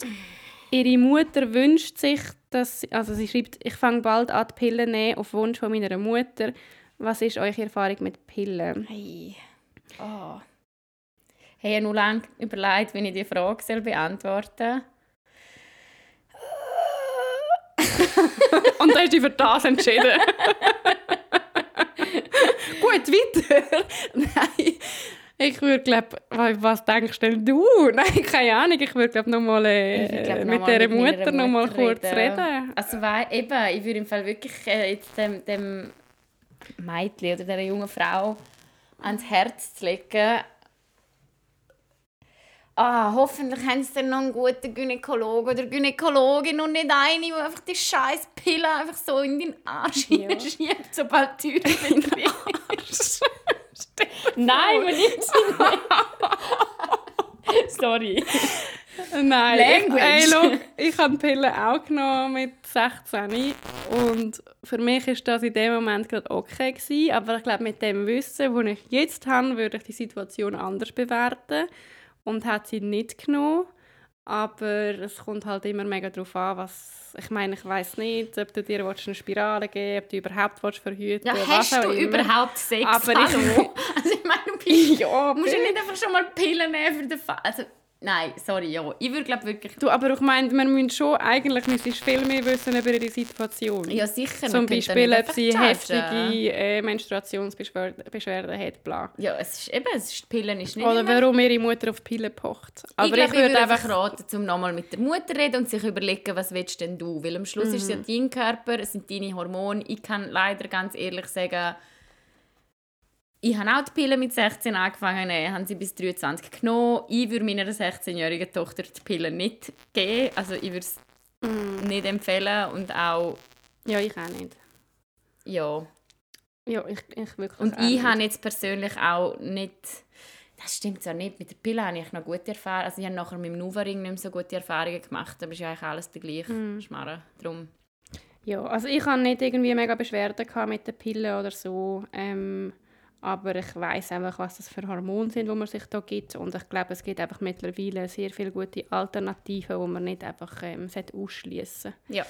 ihre Mutter wünscht sich, dass... sie- Also sie schreibt, ich fange bald an, die Pillen nehmen, auf Wunsch von meiner Mutter. Was ist eure Erfahrung mit Pillen? Hey. Oh. Hey, ich habe noch lange überlegt, wie ich die Frage soll beantworten *laughs* Und dann hast du dich für das entschieden. *laughs* *laughs* Gut, weiter. Nein, ich würde glaube, was denkst denn du? *laughs* Nein, keine Ahnung. Ich würde glaube noch mal äh, glaub, noch mit mal dieser Mutter noch mal kurz reden. reden. Also weil, eben, ich würde im Fall wirklich äh, jetzt dem, dem Mädchen oder dieser jungen Frau ans Herz legen. Ah, hoffentlich haben sie dann noch einen guten Gynäkologen oder Gynäkologin und nicht eine, die einfach die scheiß Pille einfach so in den Arsch Ja. *laughs* hineinschiebt, sobald die Tür betritt. *laughs* Nein, man nimmt sie nicht. *laughs* Sorry. Nein, Language. ich, ey, look, ich habe die Pille auch genommen mit 16 und für mich ist das in dem Moment gerade okay gewesen, aber ich glaube mit dem Wissen, das ich jetzt habe, würde ich die Situation anders bewerten und hat sie nicht genommen. Aber es kommt halt immer mega darauf an, was... Ich meine, ich weiß nicht, ob du dir willst eine Spirale geben willst, ob du überhaupt willst verhüten Ja, was hast du immer. überhaupt Sex? Aber ich-? *laughs* Also ich meine, du Ja, musst du nicht einfach schon mal Pillen nehmen für den Fall. Also, nein, sorry, ja. Ich würde glaube wirklich... Du, aber ich meine, wir müssen schon, eigentlich müsstest viel mehr wissen über ihre Situation. Ja, sicher. Zum Beispiel, ob sie einfach heftige äh, Menstruationsbeschwerden Beschwerden hat. Bla. Ja, es ist eben, es ist, die Pillen ist nicht Oder immer... warum ihre Mutter auf Pillen pocht. Aber ich ich, glaube, ich würde einfach... raten, um nochmal mit der Mutter reden und sich überlegen, was willst denn du? Weil am Schluss ist es ja dein Körper, es sind deine Hormone. Ich kann leider ganz ehrlich sagen, ich habe auch die Pille mit 16 angefangen, äh, haben sie bis 23 genommen. Ich würde meiner 16-jährigen Tochter die Pille nicht geben. Also ich würde es nicht empfehlen und auch, Ja, ich auch nicht. ja. Ja, ich, ich wirklich Und ich habe jetzt persönlich auch nicht... Das stimmt zwar nicht. Mit der Pille habe ich noch gute Erfahrungen. Also ich habe nachher mit dem Nuvaring nicht mehr so gute Erfahrungen gemacht, aber es ist ja eigentlich alles der gleiche Mhm. Schmarrn. Drum. Ja, also ich hatte nicht irgendwie mega Beschwerden mit den Pillen oder so. Ähm, aber ich weiß einfach, was das für Hormone sind, die man sich da gibt. Und ich glaube, es gibt einfach mittlerweile sehr viele gute Alternativen, die man nicht einfach ähm, ausschließen Ja.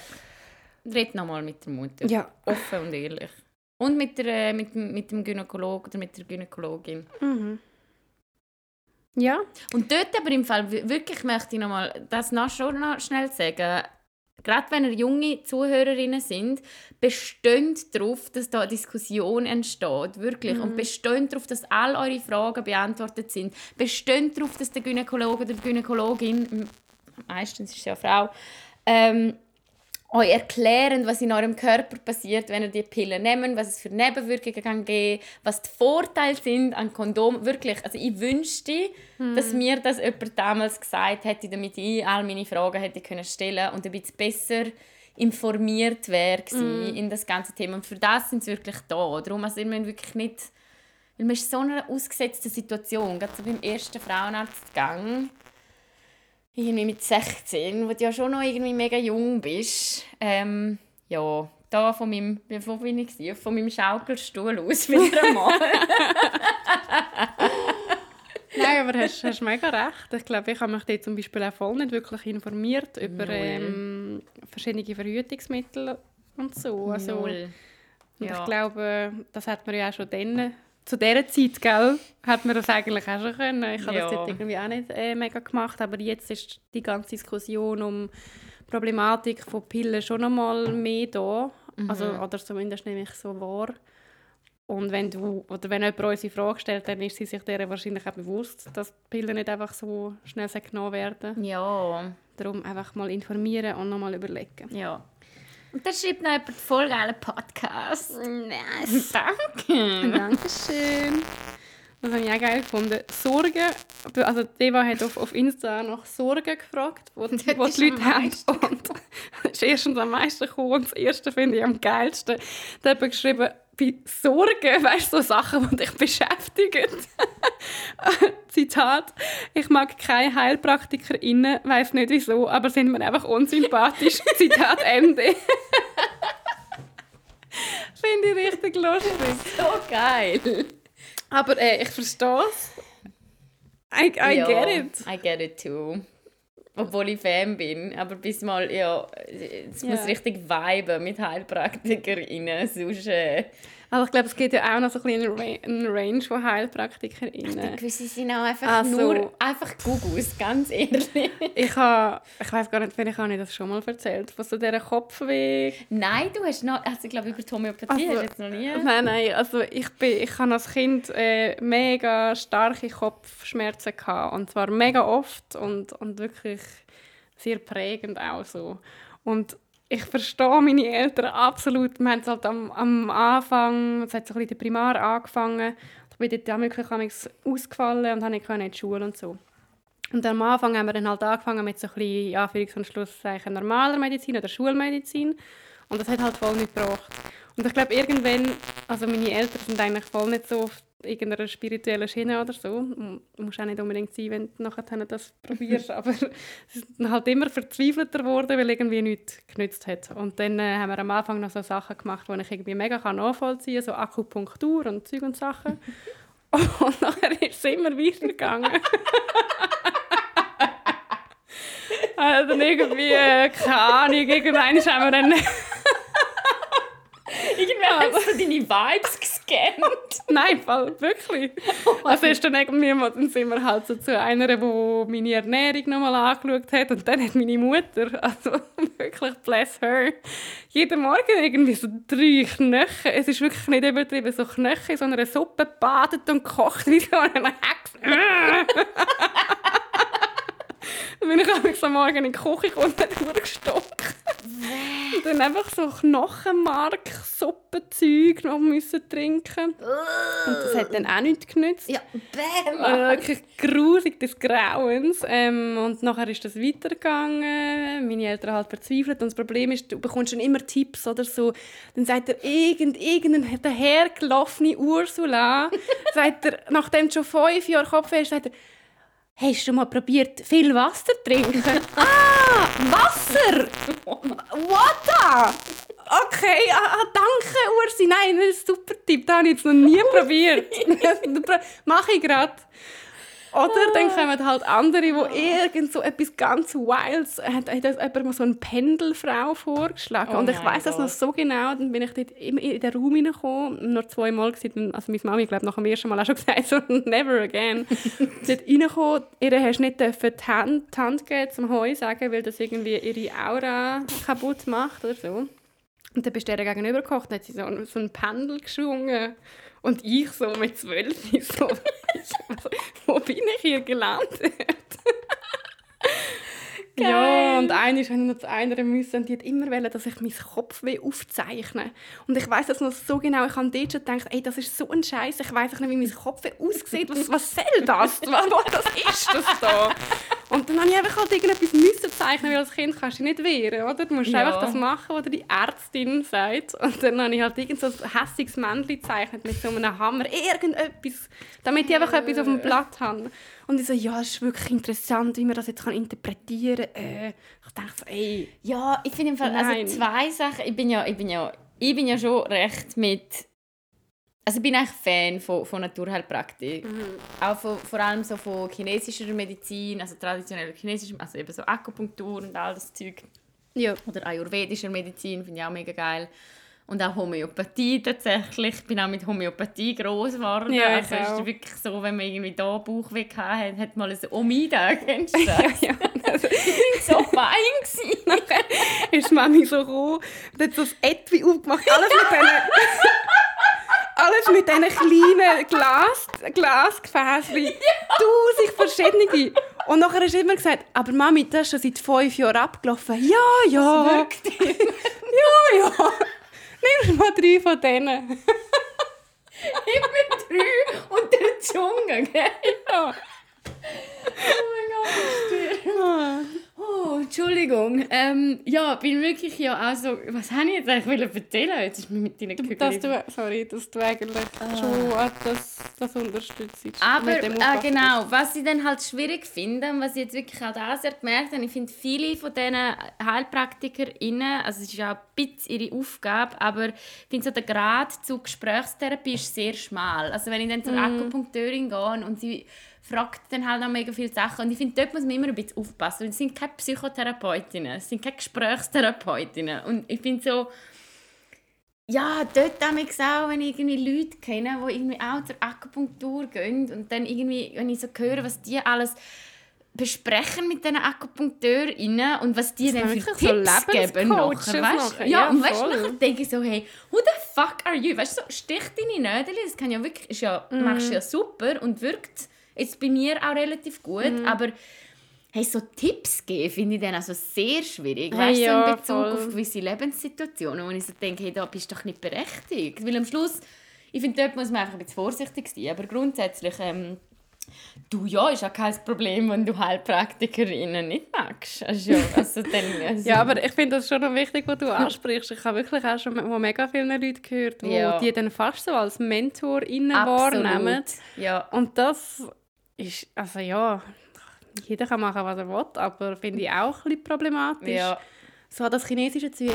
Red nochmal mit der Mutter. Ja. Offen und ehrlich. Und mit, der, äh, mit, dem- mit dem Gynäkologen oder mit der Gynäkologin. Mhm. Ja, Und dort aber im Fall wi- wirklich möchte ich nochmal das noch schon noch schnell sagen. Gerade wenn ihr junge Zuhörerinnen sind, bestönt darauf, dass da eine Diskussion entsteht. Wirklich. Und bestönt darauf, dass all eure Fragen beantwortet sind. Bestönt darauf, dass der Gynäkologe oder die Gynäkologin, meistens ist es ja eine Frau, ähm, euch erklären, was in eurem Körper passiert, wenn ihr die Pille nehmt, was es für Nebenwirkungen kann geben, was die Vorteile sind an Kondom. Wirklich, also ich wünschte, dass mir das jemand damals gesagt hätte, damit ich all meine Fragen hätte können stellen und ein bisschen besser informiert wäre mm. in das ganze Thema. Und für das sind sie wirklich da. Darum, also wir müssen wirklich nicht... Weil man ist in so einer ausgesetzten Situation, gerade so beim ersten Frauenarztgang, irgendwie mit 16, wo du ja schon noch irgendwie mega jung bist. Ähm, ja, da von meinem, wo bin ich gewesen? von meinem Schaukelstuhl aus wieder einmal. *laughs* Nein, aber hast, hast mega recht. Ich glaube, ich habe mich dort zum Beispiel auch voll nicht wirklich informiert über ähm, verschiedene Verhütungsmittel und so. Also. Und Ja. ich glaube, das hat man ja auch schon dann, zu dieser Zeit, gell, hat man das eigentlich auch schon können. Ich habe Ja. das dort irgendwie auch nicht äh, mega gemacht, aber jetzt ist die ganze Diskussion um die Problematik von Pillen schon noch mal mehr da. Also, Mhm. oder zumindest nehme ich so wahr. Und wenn du, oder wenn jemand uns die Frage stellt, dann ist sie sich der wahrscheinlich auch bewusst, dass Pillen nicht einfach so schnell genommen werden. Ja, Darum einfach mal informieren und nochmal überlegen. ja. Und da schreibt noch jemand voll geilen Podcast. Nice. *laughs* Danke. Dankeschön. Das habe ich auch geil gefunden. Sorgen, also Deva hat auf, auf Insta nach Sorgen gefragt, wo, die, wo die Leute haben. Und *laughs* das ist erstens am meisten gekommen und das erste finde ich am geilsten. Da hat geschrieben, bei Sorgen, *laughs* weißt du, so Sachen, die dich beschäftigen. *laughs* Zitat, ich mag keine HeilpraktikerInnen, weiß nicht wieso, aber sind mir einfach unsympathisch. *laughs* Zitat Ende. Finde ich richtig lustig. So geil. Aber äh, ich verstehe es. I, I ja, get it. I get it too. Obwohl ich Fan bin. Aber bis mal, ja, es Ja. muss richtig viben mit HeilpraktikerInnen. Sonst, äh, Aber ich glaube, es gibt ja auch noch so ein bisschen eine Ra- eine Range von HeilpraktikerInnen. gewisse sind auch einfach Also- nur einfach Gugus, ganz ehrlich. Ich habe, ich weiß gar nicht, vielleicht habe ich das schon mal erzählt, von so dieser Kopfweh. Nein, du hast noch, also ich glaube über die Homöopathie Also, hast du jetzt noch nie. Nein, nein, also ich, bin, ich hatte als Kind äh, mega starke Kopfschmerzen gehabt, und zwar mega oft und, und wirklich sehr prägend auch so. Und ich verstehe meine Eltern absolut. Wir haben es halt am, am Anfang, es hat so ein bisschen Primar angefangen, ich bin dort auch wirklich ausgefallen und habe nicht in die Schule und so. Und am Anfang haben wir dann halt angefangen mit so ein bisschen, Anführungs- und normaler Medizin oder Schulmedizin. Und das hat halt voll nicht gebracht. Und ich glaube, irgendwann, also meine Eltern sind eigentlich voll nicht so auf irgendeiner spirituellen Schiene oder so. Muss auch nicht unbedingt sein, wenn du nachher das probierst. *laughs* aber sie sind halt immer verzweifelter geworden, weil irgendwie nichts genützt hat. Und dann äh, haben wir am Anfang noch so Sachen gemacht, die ich irgendwie mega kann nachvollziehen kann, so Akupunktur und Zeug und Sachen. *laughs* und nachher ist es immer weitergegangen. *laughs* Also dann irgendwie, äh, keine Ahnung, irgendwann haben wir dann... Irgendwann haben sie deine Vibes gescannt. *laughs* Nein, Fall, wirklich. Also ist dann irgendwie mal, dann sind wir halt so zu einer, die meine Ernährung nochmal angeschaut hat und dann hat meine Mutter, also *laughs* wirklich bless her, jeden Morgen irgendwie so drei Knöchel, es ist wirklich nicht übertrieben, so Knöchel in so einer Suppe badet und kocht wie so eine Hexe. *laughs* *laughs* Dann bin ich einfach am Morgen in die Küche gekommen und hat durchgestockt. Und *laughs* dann einfach so Knochenmark, Suppenzeug noch müssen trinken. Und das hat dann auch nichts genützt. Ja, bäm! Also wirklich grusig des Grauens. Ähm, und nachher ist das weitergegangen. Meine Eltern halt verzweifelt. Und das Problem ist, du bekommst dann immer Tipps oder so. Dann sagt er, irgend, irgendeine dahergelaufene Ursula, *laughs* sagt er, nachdem du schon fünf Jahre Kopf hast, sagt er, Hast du mal probiert, viel Wasser zu trinken? *laughs* ah, Wasser! The? Okay, ah, ah, danke Ursi. Nein, das ist ein super Tipp. Das habe ich jetzt noch nie *laughs* probiert. *laughs* Mache ich gerade. Oder dann kommen halt andere, die irgend so etwas ganz Wilds hat, hat das jemand mal so eine Pendelfrau vorgeschlagen. Oh und ich weiß das noch so genau. Dann bin ich dort immer in den Raum hineingekommen, nur zweimal gewesen. Also meine Mami, glaube nach dem ersten Mal auch schon gesagt, *laughs* so never again. *laughs* dort reingekommen, ihr hast nicht dürfen die Hand, die Hand geben zum Heu sagen, weil das irgendwie ihre Aura kaputt macht oder so. Und dann bist du ihr gegenüber gekocht, hat sie so, so ein Pendel geschwungen. Und ich so mit zwölf, so, *laughs* wo bin ich hier gelandet? Ja, und eine ist noch zu einer müssen und die hat immer wollen, dass ich mein Kopfweh aufzeichne. Und ich weiß das noch so genau. Ich habe dort schon gedacht, ey, das ist so ein Scheiß. Ich weiß nicht, wie mein Kopfweh aussieht. Was, was soll das? *laughs* Was, was ist das da? Und dann habe ich einfach halt irgendetwas müssen zeichnen, weil als Kind kannst du nicht wehren, oder? Du musst Ja. einfach das machen, was die Ärztin sagt. Und dann habe ich halt irgend so ein hässiges Männchen gezeichnet mit so einem Hammer. Irgendetwas, damit ich einfach etwas auf dem Blatt habe. Und ich so, ja, es ist wirklich interessant, wie man das jetzt kann interpretieren kann. Äh, ich dachte so, ey, Ja, ich finde im Fall, also zwei Sachen. Ich bin ja, ich bin ja, ich bin ja schon recht mit. Also ich bin eigentlich Fan von, von Naturheilpraktik. Auch von, vor allem so von chinesischer Medizin, also traditioneller chinesischer, also eben so Akupunktur und all das Zeug. ja. Oder ayurvedischer Medizin, finde ich auch mega geil. Und auch Homöopathie tatsächlich. Ich bin auch mit Homöopathie groß geworden. Ja, ich also es ist wirklich so, wenn man irgendwie da Bauchweh hatte, hat mal ein Omida, kennst du das? ja. Also, so fein gewesen. *laughs* ist Mami so gekommen und hat so das Etui aufgemacht. Alles mit diesen... *laughs* Alles mit diesen kleinen Glas, Glasgefäßen. Tausend verschiedene. Und nachher hast du immer gesagt, aber Mami, das ist schon seit fünf Jahren abgelaufen. Ja, ja. *laughs* Ja, ja. Nimm mal drei von denen. Immer früh und der Dschungel, gell? Ja. Oh mein Gott, ich stirb. Oh, Entschuldigung. Ähm, ja, bin wirklich ja auch so... Was habe ich jetzt eigentlich wollen erzählen? Jetzt ist mir mit deinen Kügeln... Dass du, sorry, dass du eigentlich schon das, das unterstützt. Aber äh, genau, was ich dann halt schwierig finde und was ich jetzt wirklich auch da sehr gemerkt habe, ich finde viele von diesen HeilpraktikerInnen, also es ist ja auch ein bisschen ihre Aufgabe, aber ich finde so der Grad zur Gesprächstherapie ist sehr schmal. Also wenn ich dann zur Akupunkteurin gehe und sie fragt dann halt noch mega viele Sachen und ich finde, dort muss man immer ein bisschen aufpassen. Und es sind keine Psychotherapeutinnen, es sind keine Gesprächstherapeutinnen und ich finde so, ja, dort damals auch, wenn ich irgendwie Leute kenne, die irgendwie auch zur Akupunktur gehen und dann irgendwie, wenn ich so höre, was die alles besprechen mit diesen Akupunkteurinnen und was die dann für wirklich so Tipps geben nachher, weißt? Ja, Ja, und weißt du, nachher denke ich so, hey, who the fuck are you? Weißt du, so, stich deine Nägel, das kann ja wirklich, ist ja, Mhm. machst ja super und wirkt jetzt bei mir auch relativ gut, Mhm. aber hey, so Tipps geben finde ich dann also sehr schwierig, Hey, weißt du, so ja, in Bezug voll. auf gewisse Lebenssituationen, wo ich so denke, hey, da bist du doch nicht berechtigt, weil am Schluss, ich finde, dort muss man einfach ein bisschen vorsichtig sein, aber grundsätzlich, ähm, du, ja, ist ja kein Problem, wenn du Heilpraktikerinnen nicht magst, also, ja, also dann, *laughs* also, Ja, aber ich finde das schon noch wichtig, was du ansprichst. Ich habe wirklich auch schon von mega vielen Leuten gehört, die Ja. die dann fast so als MentorInnen absolut. wahrnehmen. Ja, Und das ist, also ja, jeder kann machen, was er will, aber finde ich auch ein problematisch. ja. So das chinesische Zeug,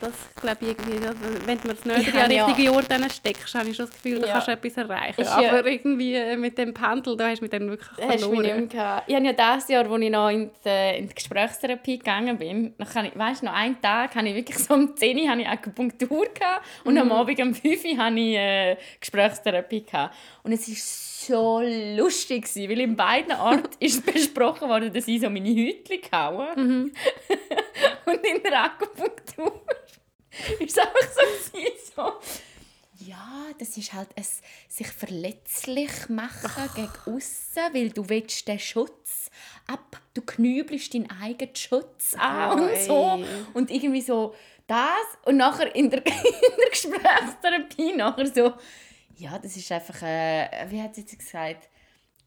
das glaube ich irgendwie, wenn man das nicht Ich in habe die ja- dann steckst, habe ich schon das Gefühl, da Ja. kannst du etwas erreichen. Ich, ja- aber irgendwie äh, mit dem Pendel, da hast du mich dann wirklich Hast mich verloren. nicht mehr gehabt. Ich habe ja das Jahr, als ich noch in die, in die Gesprächstherapie gegangen bin, noch kann ich, weißt, noch einen Tag habe ich wirklich so um 10 Uhr habe ich Akupunktur gehabt und am Abend um 5 Uhr habe ich äh, Gesprächstherapie gehabt. Und es war so lustig, gewesen, weil in beiden Orten *laughs* ist besprochen worden, dass ich so meine Häutchen kaue. *laughs* und in der Akupunktur *laughs* ist es einfach so, gewesen, so. Ja, das ist halt ein sich verletzlich machen gegen aussen, weil du willst den Schutz ab, du knübelst deinen eigenen Schutz an Oh, und so. Und irgendwie so das und nachher in der, in der Gesprächstherapie nachher so ja, das ist einfach äh, wie hat sie jetzt gesagt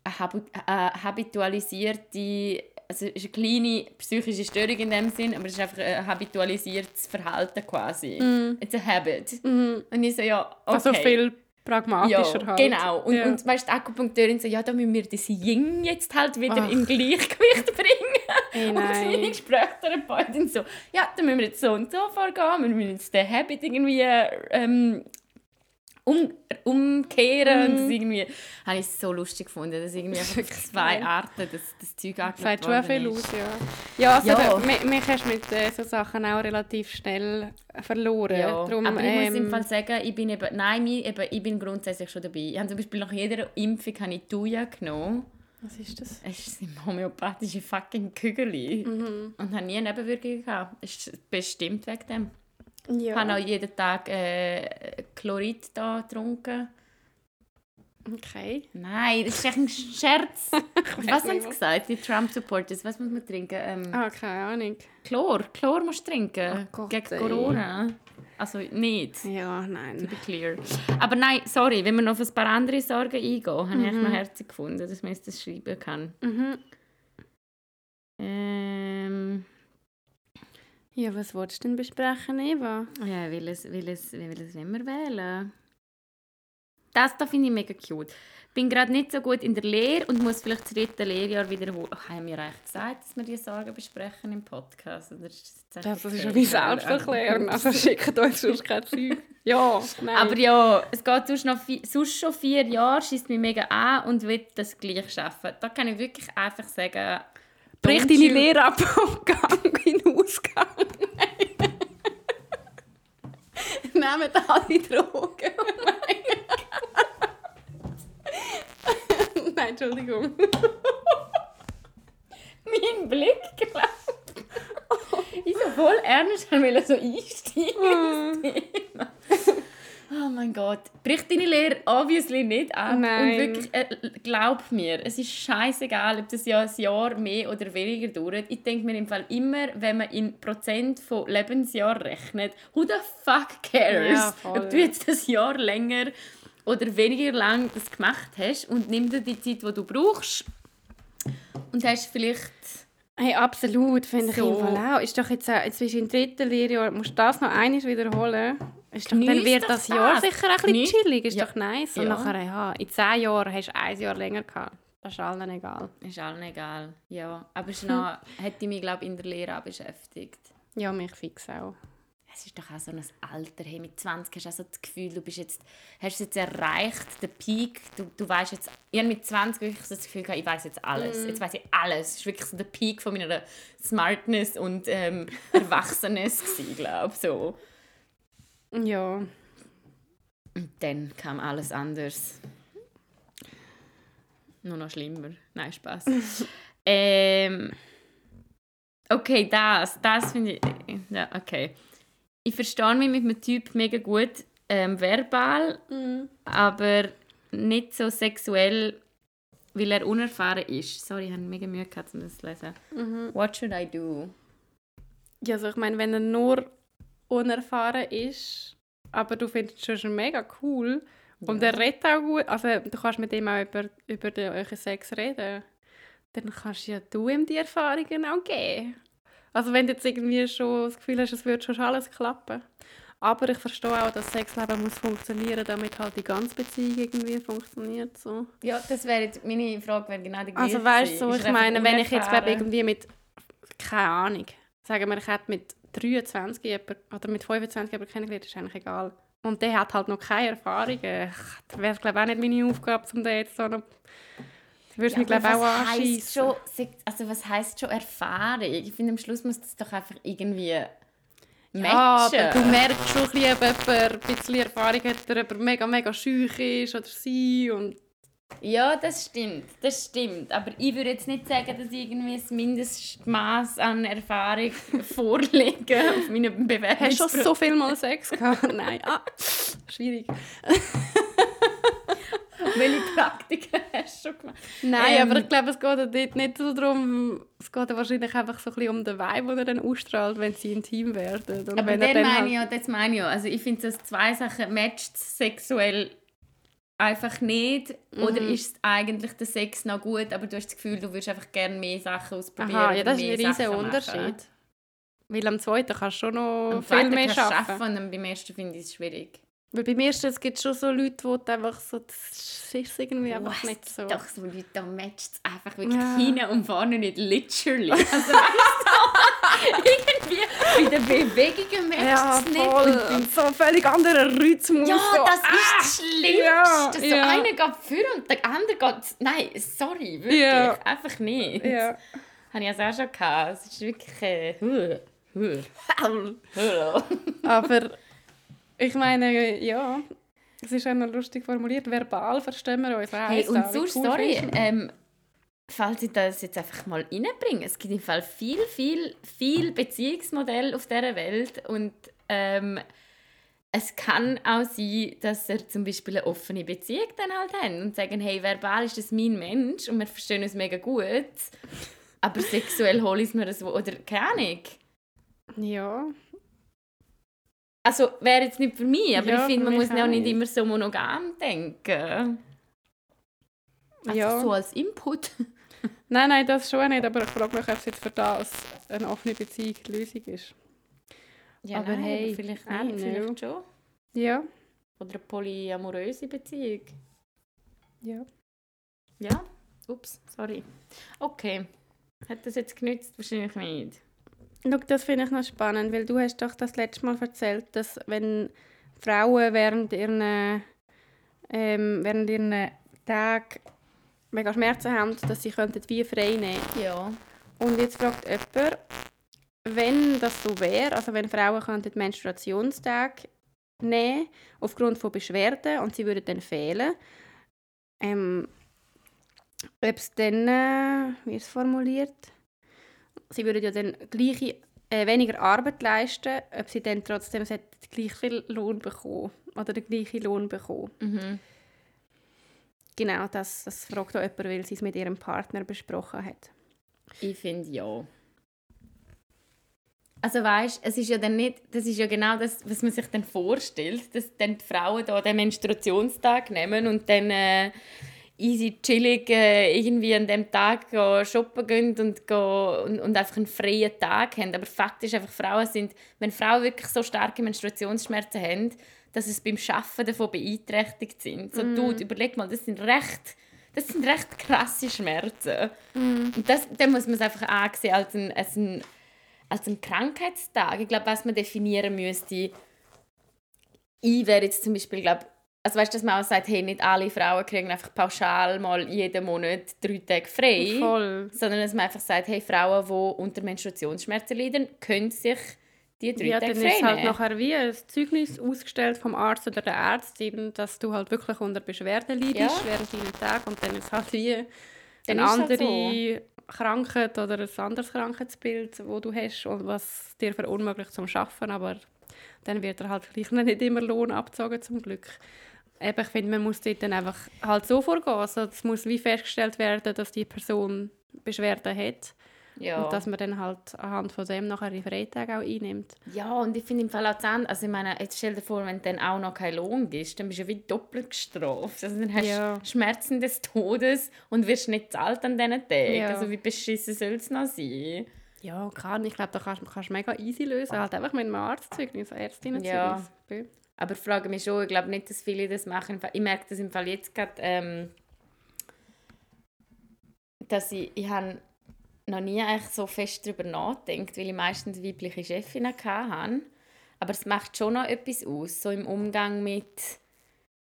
eine habu- eine habitualisierte also ist eine kleine psychische Störung in dem Sinn, aber es ist einfach ein habitualisiertes Verhalten quasi. It's a habit. Und ich so, ja, okay. Also viel pragmatischer ja, halt. Genau. Und, ja. und weißt, die Akupunkteurin so, ja, da müssen wir das Yin jetzt halt wieder Ach. in Gleichgewicht bringen. *laughs* Ey, Und meine nein. Gesprächstherapeutin so, ja, dann müssen wir jetzt so und so vorgehen, wir müssen jetzt den Habit irgendwie ähm, um, umkehren. Und das irgendwie, habe ich so lustig gefunden, dass irgendwie einfach auf zwei. Arten das, das Zeug angeschaut sagt schon viel worden aus, ist. ja. Ja, also Ja. da- mich hast mit äh, so Sachen auch relativ schnell verloren. Ja, Drum, aber ich muss im ähm, Fall sagen, ich bin eben, nein, mi- eben, ich bin grundsätzlich schon dabei. Ich habe zum Beispiel nach jeder Impfung habe ich Tuya genommen. Was ist das? Es sind homöopathische fucking Kügel. Mhm. Und habe nie Nebenwirkungen gehabt. Es ist bestimmt wegen dem. Ich Ja. habe auch jeden Tag äh, Chlorid da getrunken. Okay. Nein, das ist echt ein Scherz. *laughs* was haben sie gesagt, die Trump-Supporters? Was muss man trinken? Ähm, Ah, keine Ahnung. Chlor. Chlor musst du trinken. Oh Gott, gegen ey. Corona. Also nicht. Ja, To nein. be clear. Aber nein, sorry, wenn wir noch auf ein paar andere Sorgen eingehen, habe ich Mhm. noch herzig gefunden, dass man das schreiben kann. Mhm. Ähm, Ja, was wolltest du denn besprechen, Eva? ja, welches, welches, welches wollen wir wählen? Das da finde ich mega cute. Bin gerade nicht so gut in der Lehre und muss vielleicht das dritte Lehrjahr wiederholen. Ach, haben wir eigentlich gesagt, dass wir die Sorgen besprechen im Podcast? Oder ist das, Das, ist ja wie Selbsterklärung. Also schickt uns sonst kein Zeug. *laughs* Ja, nein. Aber ja, es geht sonst, noch vi- sonst schon vier Jahre, schießt mich mega an und will das gleich schaffen. Da kann ich wirklich einfach sagen, Brich deine Lehre ab und *laughs* gang in den Ausgang. Nehmt alle Drogen. nein, Entschuldigung. mein Blick glaubt. Ich so voll ernst haben will so einsteigen. oh mein Gott. Brich deine Lehre obviously nicht ab. Nein. Und wirklich, äh, glaub mir, es ist scheißegal, ob das ja ein Jahr mehr oder weniger dauert. Ich denke mir im Fall immer, wenn man in Prozent von Lebensjahr rechnet, who the fuck cares? Ja, voll. ob du jetzt das Jahr länger oder weniger lang das gemacht hast und nimm dir die Zeit, die du brauchst und hast vielleicht Hey, absolut, finde ich So. so. auch. Ist doch jetzt, äh, jetzt bist du im dritten Lehrjahr, musst du das noch einmal wiederholen? Ist doch, dann wird doch das Jahr das. sicher ein bisschen Geniess- chillig, ist Ja. doch nice. Und Ja. nachher, ja, in zehn Jahren hast du ein Jahr länger gehabt. Das ist allen egal. ist allen egal. Ja, aber es noch, *laughs* hätte mich glaube in der Lehre auch beschäftigt. Ja, mich fix auch. Es ist doch auch so ein Alter. Hey, mit 20 hast du auch so das Gefühl, du bist jetzt, hast jetzt erreicht, den Peak. Du, du weißt jetzt, ich habe mit 20 wirklich so das Gefühl, gehabt, ich weiß jetzt alles. Jetzt weiß ich alles. Es ist wirklich so der Peak von meiner Smartness und ähm, *laughs* Erwachsenes glaube so. Ja. Und dann kam alles anders. Nur noch schlimmer. Nein, Spaß. *laughs* ähm, okay, das, das finde ich. Ja, okay. Ich verstehe mich mit einem Typ mega gut ähm, verbal, aber nicht so sexuell, weil er unerfahren ist. Sorry, ich habe mega Mühe gehabt, um das zu lesen. What should I do? Ja, also ich meine, wenn er nur unerfahren ist, aber du findest ihn schon mega cool und er redet auch gut, also du kannst mit ihm auch über, über den, euren Sex reden, dann kannst ja du ihm die Erfahrungen auch geben. Also wenn du jetzt irgendwie schon das Gefühl hast, es würde schon alles klappen. Aber ich verstehe auch, dass Sexleben muss funktionieren, damit halt die ganze Beziehung irgendwie funktioniert. So. Ja, das wäre jetzt meine Frage, wäre genau die gleiche. Also weißt du, so, ich meine, wenn ich jetzt irgendwie mit, keine Ahnung, sagen wir, ich hätte mit 23 jemanden, oder mit 25 jemanden kennengelernt, ist eigentlich egal. Und der hat halt noch keine Erfahrungen. Das wäre, glaube ich, auch nicht meine Aufgabe, um den jetzt so noch... Du würdest mich, glaube auch anschießen. schon, also was heisst schon Erfahrung? Ich finde, am Schluss muss das doch einfach irgendwie matchen. Ja, aber du merkst schon ein bisschen, ob jemand ein bisschen Erfahrung hat, ob er mega, mega schüch ist oder sie. Und Ja, das stimmt, das stimmt. Aber ich würde jetzt nicht sagen, dass ich irgendwie das Mindestmaß an Erfahrung *laughs* vorlege auf meinem hast du schon so viel mal Sex gehabt? *laughs* Nein. Ah, schwierig. *laughs* Welche Praktiken hast du schon gemacht? Nein, Ähm, aber ich glaube, es geht dort nicht so darum, es geht wahrscheinlich einfach so ein bisschen um den Vibe, den er dann ausstrahlt, wenn sie intim werden. Und Aber er meine halt- ich ja, das meine ich ja. Also ich finde, dass zwei Sachen matcht sexuell einfach nicht. Oder Mhm. ist eigentlich der Sex noch gut, aber du hast das Gefühl, du würdest einfach gerne mehr Sachen ausprobieren. Aha, ja, oder das ist ein riesiger machen. Unterschied. Weil am zweiten kannst du schon noch Am viel mehr arbeiten. und beim ersten finde ich es schwierig. Weil beim ersten es gibt schon so Leute, die einfach so, das ist irgendwie einfach Oh, nicht so. Doch, so Leute, da matcht es einfach wirklich Ja. hinten und vorne nicht literally. Also *laughs* irgendwie bei den Bewegungen matcht Ja, es nicht. voll. Und Und so ein völlig anderer Rhythmus. Ja, so. das Ah! ist das Schlimmste. Ja, so ja. einer geht für und der andere geht... Nein, sorry, wirklich. Ja. Einfach nicht. Ja. Habe ich also auch schon gehabt. Es ist wirklich... Äh. Aber ich meine, ja, es ist auch noch lustig formuliert. Verbal verstehen wir uns. Hey, und das? Sonst, cool sorry, ähm, falls ich das jetzt einfach mal reinbringe, es gibt im Fall viel, viel, viel Beziehungsmodelle auf dieser Welt und ähm, es kann auch sein, dass er zum Beispiel eine offene Beziehung dann halt haben und sagen, hey, verbal ist das mein Mensch und wir verstehen uns mega gut, aber sexuell hole ich es mir so, oder keine Ahnung. Ja. Also wäre jetzt nicht für mich, aber Ja, ich finde, man muss ja auch nicht immer so monogam denken. Einfach Ja. so als Input. *laughs* Nein, nein, das schon nicht. Aber ich frage mich, ob es jetzt für das eine offene Beziehung die Lösung ist. Ja, Aber aber hey, vielleicht nicht, know. vielleicht schon. Ja. Oder eine polyamoröse Beziehung. Ja. Ja, ups, sorry. Okay, hat das jetzt genützt? Wahrscheinlich nicht. Schau, das finde ich noch spannend, weil du hast doch das letzte Mal erzählt, dass wenn Frauen während ihren, ähm, während ihren Tag mega Schmerzen haben, dass sie könnten wie frei nehmen Ja. Und jetzt fragt jemand, wenn das so wäre, also wenn Frauen könnten Menstruationstag nehmen aufgrund von Beschwerden und sie würden dann fehlen, ähm, ob es dann, äh, wie ist es formuliert, sie würden ja dann gleiche, äh, weniger Arbeit leisten, ob sie dann trotzdem gleich viel Lohn bekommen oder den gleichen Lohn bekommen. Mhm. Genau, das, das fragt auch jemand, weil sie es mit ihrem Partner besprochen hat. Ich finde ja. Also weißt, es ist ja dann nicht, das ist ja genau das, was man sich dann vorstellt, dass dann die Frauen da den Menstruationstag nehmen und dann äh, easy chillig äh, irgendwie an dem Tag go shoppen gehen und, go, und, und einfach einen freien Tag haben. Aber Fakt ist einfach, Frauen sind, wenn Frauen wirklich so starke Menstruationsschmerzen haben, dass es beim Schaffen davon beeinträchtigt sind. So, mm. du, überleg mal, das sind recht das sind recht krasse Schmerzen. Mm. Und das, dann muss man es einfach ansehen als ein, als ein als ein Krankheitstag. Ich glaube, was man definieren müsste, ich wäre jetzt zum Beispiel, glaube also weißt, dass man auch sagt, hey, nicht alle Frauen kriegen einfach pauschal mal jeden Monat drei Tage frei, Voll. sondern dass man einfach sagt, hey, Frauen, die unter Menstruationsschmerzen leiden, können sich die drei ja, Tage frei dann ist halt nachher wie ein Zeugnis ausgestellt vom Arzt oder der Ärztin, dass du halt wirklich unter Beschwerden leidest ja. während deiner Tage und dann ist halt wie dann eine andere halt so. Krankheit oder ein anderes Krankheitsbild, das du hast und was dir verunmöglicht zum Schaffen, aber dann wird er halt vielleicht nicht immer Lohn abgezogen zum Glück. Eben, ich finde, man muss dort dann einfach halt so vorgehen. Also, es muss wie festgestellt werden, dass die Person Beschwerden hat ja. Und dass man dann halt anhand von dem nachher die Freitage auch einnimmt. Ja, und ich finde im Fall auch Zahn, also ich meine, jetzt stell dir vor, wenn dann auch noch kein Lohn ist, dann bist du ja wie doppelt gestraft. Also dann hast du ja. Schmerzen des Todes und wirst nicht zahlt an diesen Tagen. Ja. Also wie beschissen soll es noch sein? Ja, kann. Ich glaube, da kannst du mega easy lösen. Halt einfach mit einem Arztzeugnis, Ärztinnenzeugnis. Ja. Aber ich frage mich schon, ich glaube nicht, dass viele das machen. Ich merke das im Fall jetzt gerade, ähm, dass ich, ich habe noch nie eigentlich so fest darüber nachgedacht, weil ich meistens weibliche Chefinnen hatte. Aber es macht schon noch etwas aus, so im Umgang mit,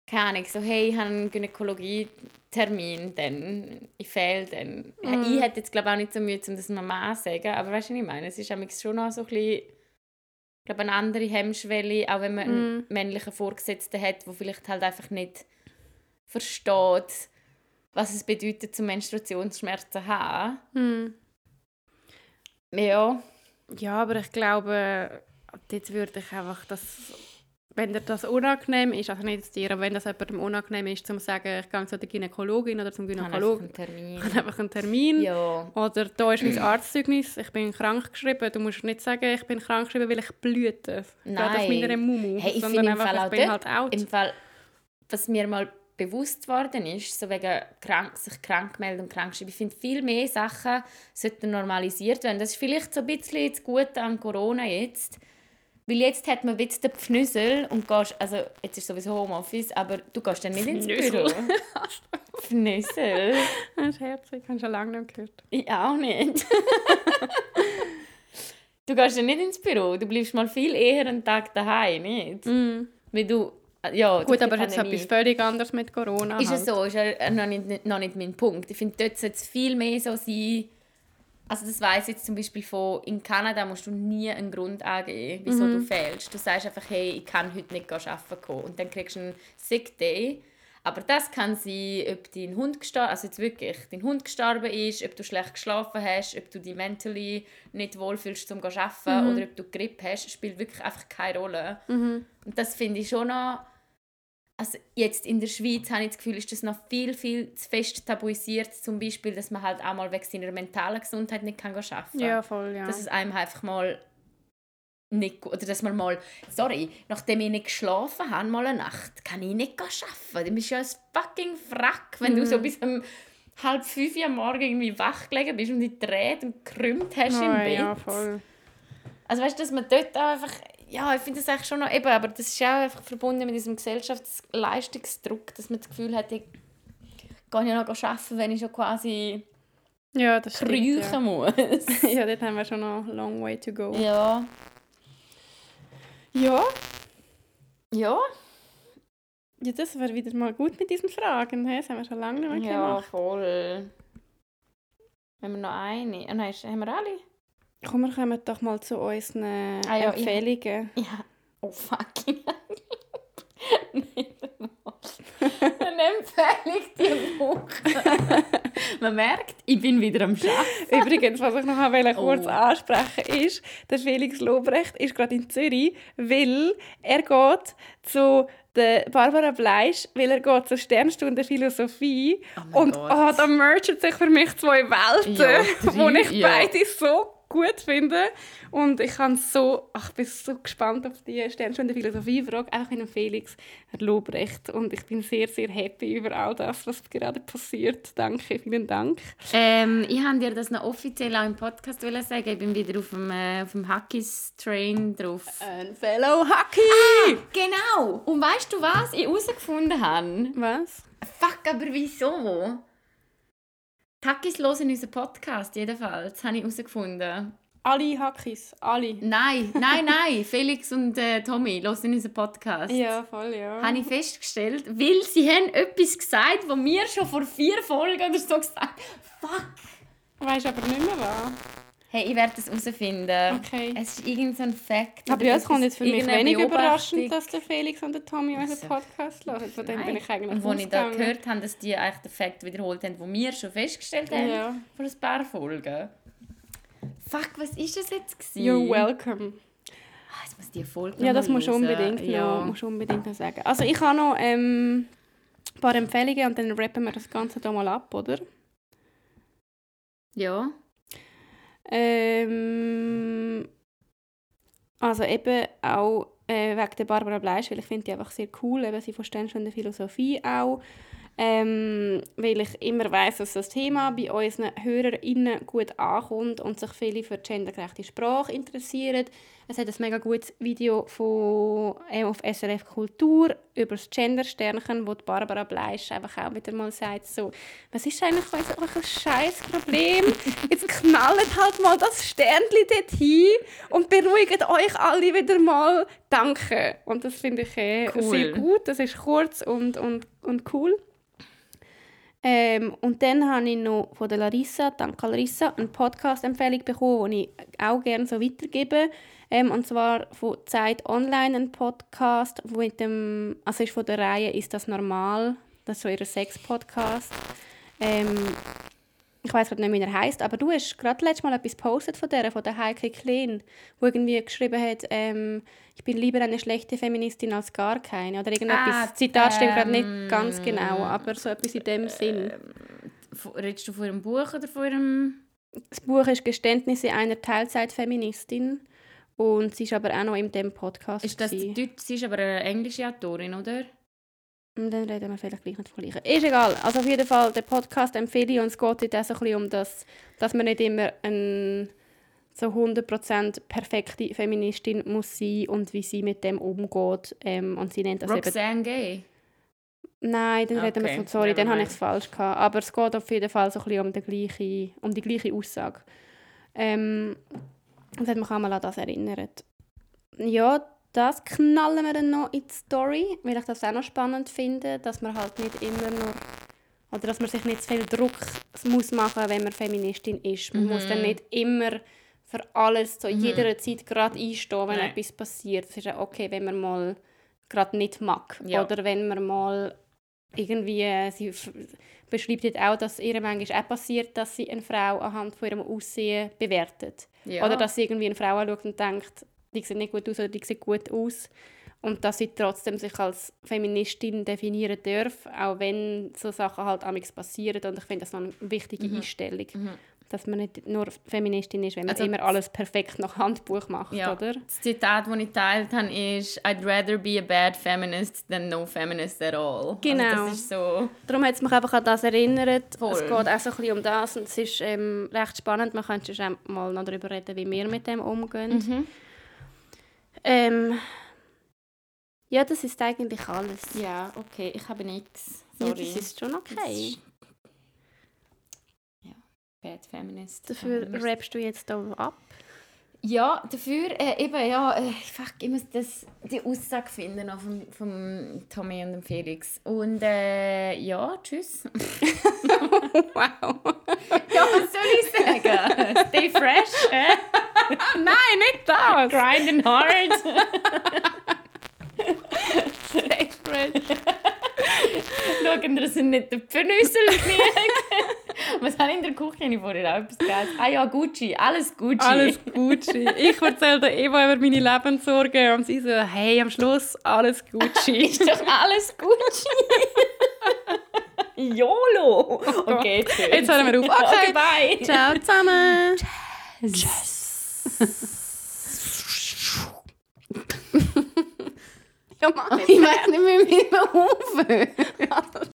keine Ahnung, so hey, ich habe einen Gynäkologie-Termin, dann, ich fehle dann. Mm. Ich hätte jetzt glaube auch nicht so Mühe, um das Mama zu sagen, aber weißt du, was ich meine? Es ist schon noch so ein bisschen, ich glaube, eine andere Hemmschwelle, auch wenn man einen mhm. männlichen Vorgesetzten hat, der vielleicht halt einfach nicht versteht, was es bedeutet, zum Menstruationsschmerzen zu haben. Mm. Ja. Ja, aber ich glaube, jetzt würde ich einfach das, wenn dir das unangenehm ist, also nicht dir, aber wenn das jemandem unangenehm ist, zum sagen, ich gehe zu der Gynäkologin oder zum Gynäkologen. Ich habe einen Termin. *laughs* Ich einfach einen Termin. Ja. Oder da ist mein Arztzeugnis, ich bin krank geschrieben. Du musst nicht sagen, ich bin krank geschrieben, weil ich blüte. Nein. Gerade auf meiner Mumu. Hey, ich sondern einfach, Fall ich bin dort, halt out. Im Fall, was mir mal bewusst worden ist, so wegen krank, sich krank melden und krank schreiben. Ich finde, viel mehr Sachen sollten normalisiert werden. Das ist vielleicht so ein bisschen das Gute an Corona jetzt. Weil jetzt hat man jetzt den Pfnüssel und gehst, also jetzt ist sowieso Homeoffice, aber du gehst dann nicht ins Büro. *laughs* Pfnüssel? Das ist herzig, ich habe schon lange nicht gehört. Ich auch nicht. *laughs* du gehst dann nicht ins Büro, du bleibst mal viel eher einen Tag daheim, nicht? Mm. Weil du ja, Gut, aber jetzt etwas völlig anderes mit Corona. Ist halt. es so, ist ja noch nicht, noch nicht mein Punkt. Ich finde, dort sollte es viel mehr so sein, also das weiß jetzt zum Beispiel von, in Kanada musst du nie einen Grund angeben, wieso mhm. du fehlst. Du sagst einfach, hey, ich kann heute nicht arbeiten kommen. Und dann kriegst du einen Sick Day. Aber das kann sein, ob dein Hund gestorben also jetzt wirklich, dein Hund gestorben ist, ob du schlecht geschlafen hast, ob du dich mentally nicht wohlfühlst zum arbeiten mhm. oder ob du Grippe hast, spielt wirklich einfach keine Rolle. Mhm. Und das finde ich schon noch also jetzt in der Schweiz habe ich das Gefühl, ist das noch viel, viel zu fest tabuisiert, zum Beispiel, dass man halt auch mal wegen seiner mentalen Gesundheit nicht kann arbeiten kann. Ja, voll, ja. Dass es einem einfach mal nicht, oder dass man mal, sorry, nachdem ich nicht geschlafen habe, mal eine Nacht, kann ich nicht arbeiten. Du bist ja ein fucking Frack, wenn mhm. du so bis um halb fünf Uhr am Morgen irgendwie wach gelegen bist und dich dreht und krümmt hast oh, im Bett. Ja, voll. Also weißt du, dass man dort auch einfach ja, ich finde das eigentlich schon noch eben, aber das ist auch einfach verbunden mit diesem Gesellschaftsleistungsdruck, dass man das Gefühl hat, ich kann ja noch arbeiten, wenn ich schon quasi ja, das kriechen ja. muss. *laughs* ja, dort haben wir schon noch a long way to go. Ja. Ja. Ja. Ja, das wäre wieder mal gut mit diesen Fragen. Das haben wir schon lange nicht mehr gemacht. Ja, voll. Haben wir noch eine? Oh nein, haben wir alle? Komm, wir kommen doch mal zu unseren ah, ja, Empfehlungen. Ja. ja. Oh, fucking Eine Empfehlung die Woche. Man merkt, ich bin wieder am Arbeiten. Übrigens, was ich noch oh. kurz ansprechen ist, der Felix Lobrecht ist gerade in Zürich, weil er geht zu der Barbara Bleisch, weil er geht zur Sternstunde Philosophie oh und oh, da mergen sich für mich zwei Welten, ja, wo ich ja. beide so gut finden. Und ich kann so, ach, ich bin so gespannt auf die Sternschwende Philosophie-Frage, einfach mit dem Felix Lobrecht. Und ich bin sehr, sehr happy über all das, was gerade passiert. Danke, vielen Dank. Ähm, ich wollte dir das noch offiziell auch im Podcast sagen. Ich bin wieder auf dem, äh, auf dem Hackies-Train drauf. Ein Fellow Hacky! Genau! Und weißt du, was ich herausgefunden habe? Was? Fuck, aber wieso? Die Hackies hören unseren Podcast, jedenfalls. Habe ich herausgefunden. Alle Hackis, alle. Nein, nein, nein. *laughs* Felix und äh, Tommy hören unseren Podcast. Ja, voll, ja. Habe ich festgestellt, weil sie haben etwas gesagt, was mir schon vor vier Folgen oder so gesagt haben. Fuck! Weißt aber nicht mehr was. Hey, ich werde das herausfinden. Okay. Es ist irgend so ein Fakt. Aber ja, es kommt jetzt für mich wenig überraschend, dass der Felix und der Tommy unseren Also, Podcast hören. Von dem bin ich eigentlich Und als ich da gehört habe, dass die eigentlich den Fakt wiederholt haben, den wir schon festgestellt haben, Ja. vor ein paar Folgen. Fuck, was ist das jetzt? Gewesen? You're welcome. Ah, jetzt muss die Folge Ja, das musst du unbedingt, ja. noch, musst unbedingt noch sagen. Also ich habe noch ähm, ein paar Empfehlungen und dann rappen wir das Ganze hier mal ab, oder? Ja. Ähm, also eben auch äh, wegen der Barbara Bleisch, weil ich finde die einfach sehr cool, eben sie verstehen schon der Philosophie auch. Ähm, weil ich immer weiß, dass das Thema bei unseren HörerInnen gut ankommt und sich viele für gendergerechte Sprache interessieren. Es hat ein mega gutes Video von, äh, auf SRF Kultur über das Gender-Sternchen, wo die Barbara Bleisch einfach auch wieder mal sagt, so, was ist eigentlich euer euer scheiß Problem? Jetzt knallt halt mal das Sternchen dort hin und beruhigt euch alle wieder mal. Danke. Und das finde ich äh, Cool. sehr gut. Das ist kurz und, und, und cool. Ähm, und dann habe ich noch von der Larissa, danke Larissa, eine Podcast-Empfehlung bekommen, die ich auch gerne so weitergebe. Ähm, und zwar von Zeit Online, ein Podcast, wo mit dem, also ist von der Reihe «Ist das normal?» Das ist so ihr Sex-Podcast. Ähm, ich weiß gerade nicht, wie er heißt, aber du hast gerade letztes Mal etwas gepostet von der, von der Heike Kleen, wo irgendwie geschrieben hat, ähm, ich bin lieber eine schlechte Feministin als gar keine. Oder irgendetwas. Ah, Zitat stimmt gerade ähm, nicht ganz genau, aber so etwas in dem Sinn. F- Redest du von ihrem Buch oder von ihrem... Das Buch ist Geständnisse einer Teilzeitfeministin und sie ist aber auch noch in dem Podcast. Ist das. Deutsch? Sie ist aber eine englische Autorin, oder? Und dann reden wir vielleicht gleich nicht von gleichen. Ist egal. Also auf jeden Fall, den Podcast empfehle ich und es geht dort auch so ein bisschen um das, dass man nicht immer ein so 100% perfekte Feministin muss sein und wie sie mit dem umgeht. Ähm, und sie nennt das eben... Roxanne Gay. Nein, dann reden wir Okay, von... Sorry, dann habe ich es falsch gehabt. Aber es geht auf jeden Fall so ein bisschen um die gleiche, um die gleiche Aussage. Ähm, und hat mich auch mal an das erinnert. Ja, das knallen wir dann noch in die Story, weil ich das auch noch spannend finde, dass man halt nicht immer nur oder dass man sich nicht zu viel Druck muss machen, wenn man Feministin ist. Man muss dann nicht immer für alles zu jeder Zeit gerade einstehen, wenn Nein. etwas passiert. Es ist ja okay, wenn man mal gerade nicht mag Ja. oder wenn man mal irgendwie äh, sie beschreibt jetzt auch, dass ihr manchmal auch passiert, dass sie eine Frau anhand von ihrem Aussehen bewertet. Ja. Oder dass sie irgendwie eine Frau anschaut und denkt, die sieht nicht gut aus oder die sieht gut aus. Und dass sie trotzdem sich als Feministin definieren darf, auch wenn so Sachen halt amigs passieren. Und ich finde das noch eine wichtige Einstellung. Dass man nicht nur Feministin ist, wenn man Also- immer alles perfekt nach Handbuch macht, Ja. oder? Das Zitat, das ich geteilt habe, ist «I'd rather be a bad feminist than no feminist at all». Genau. Also das ist so... Darum hat es mich einfach an das erinnert. Voll. Es geht auch so ein bisschen um das und es ist ähm, recht spannend. Man könnte schon mal noch darüber reden, wie wir mit dem umgehen. Mhm. Ähm, ja, das ist eigentlich alles. Ja, okay, ich habe nichts. Ja, Sorry. das ist schon okay. Bad feminist. Dafür feminist. rappst du jetzt da ab. Ja, dafür äh, eben, ja, äh, fuck, ich muss das, die Aussage finden noch vom, vom Tommy und dem Felix. Und äh, ja, tschüss. *laughs* Wow. ja, was soll ich sagen? Stay fresh, äh? Nein, nicht das! grinding hard. *laughs* Stay fresh. Schauen, dass ihr nicht den Pfennüssel kriegt. Was habe ich in der Küche Ich vorher auch etwas gegessen? Ah ja, Gucci, alles Gucci. Alles Gucci. Ich erzähle der Eva über meine Lebenssorgen und sie so, hey, am Schluss alles Gucci. *laughs* Ist doch alles Gucci. *laughs* YOLO. Okay, tschüss. Jetzt hören wir auf. Okay. okay bye. Ciao zusammen. Tschüss. ik mannen. niet meer meer min. *laughs*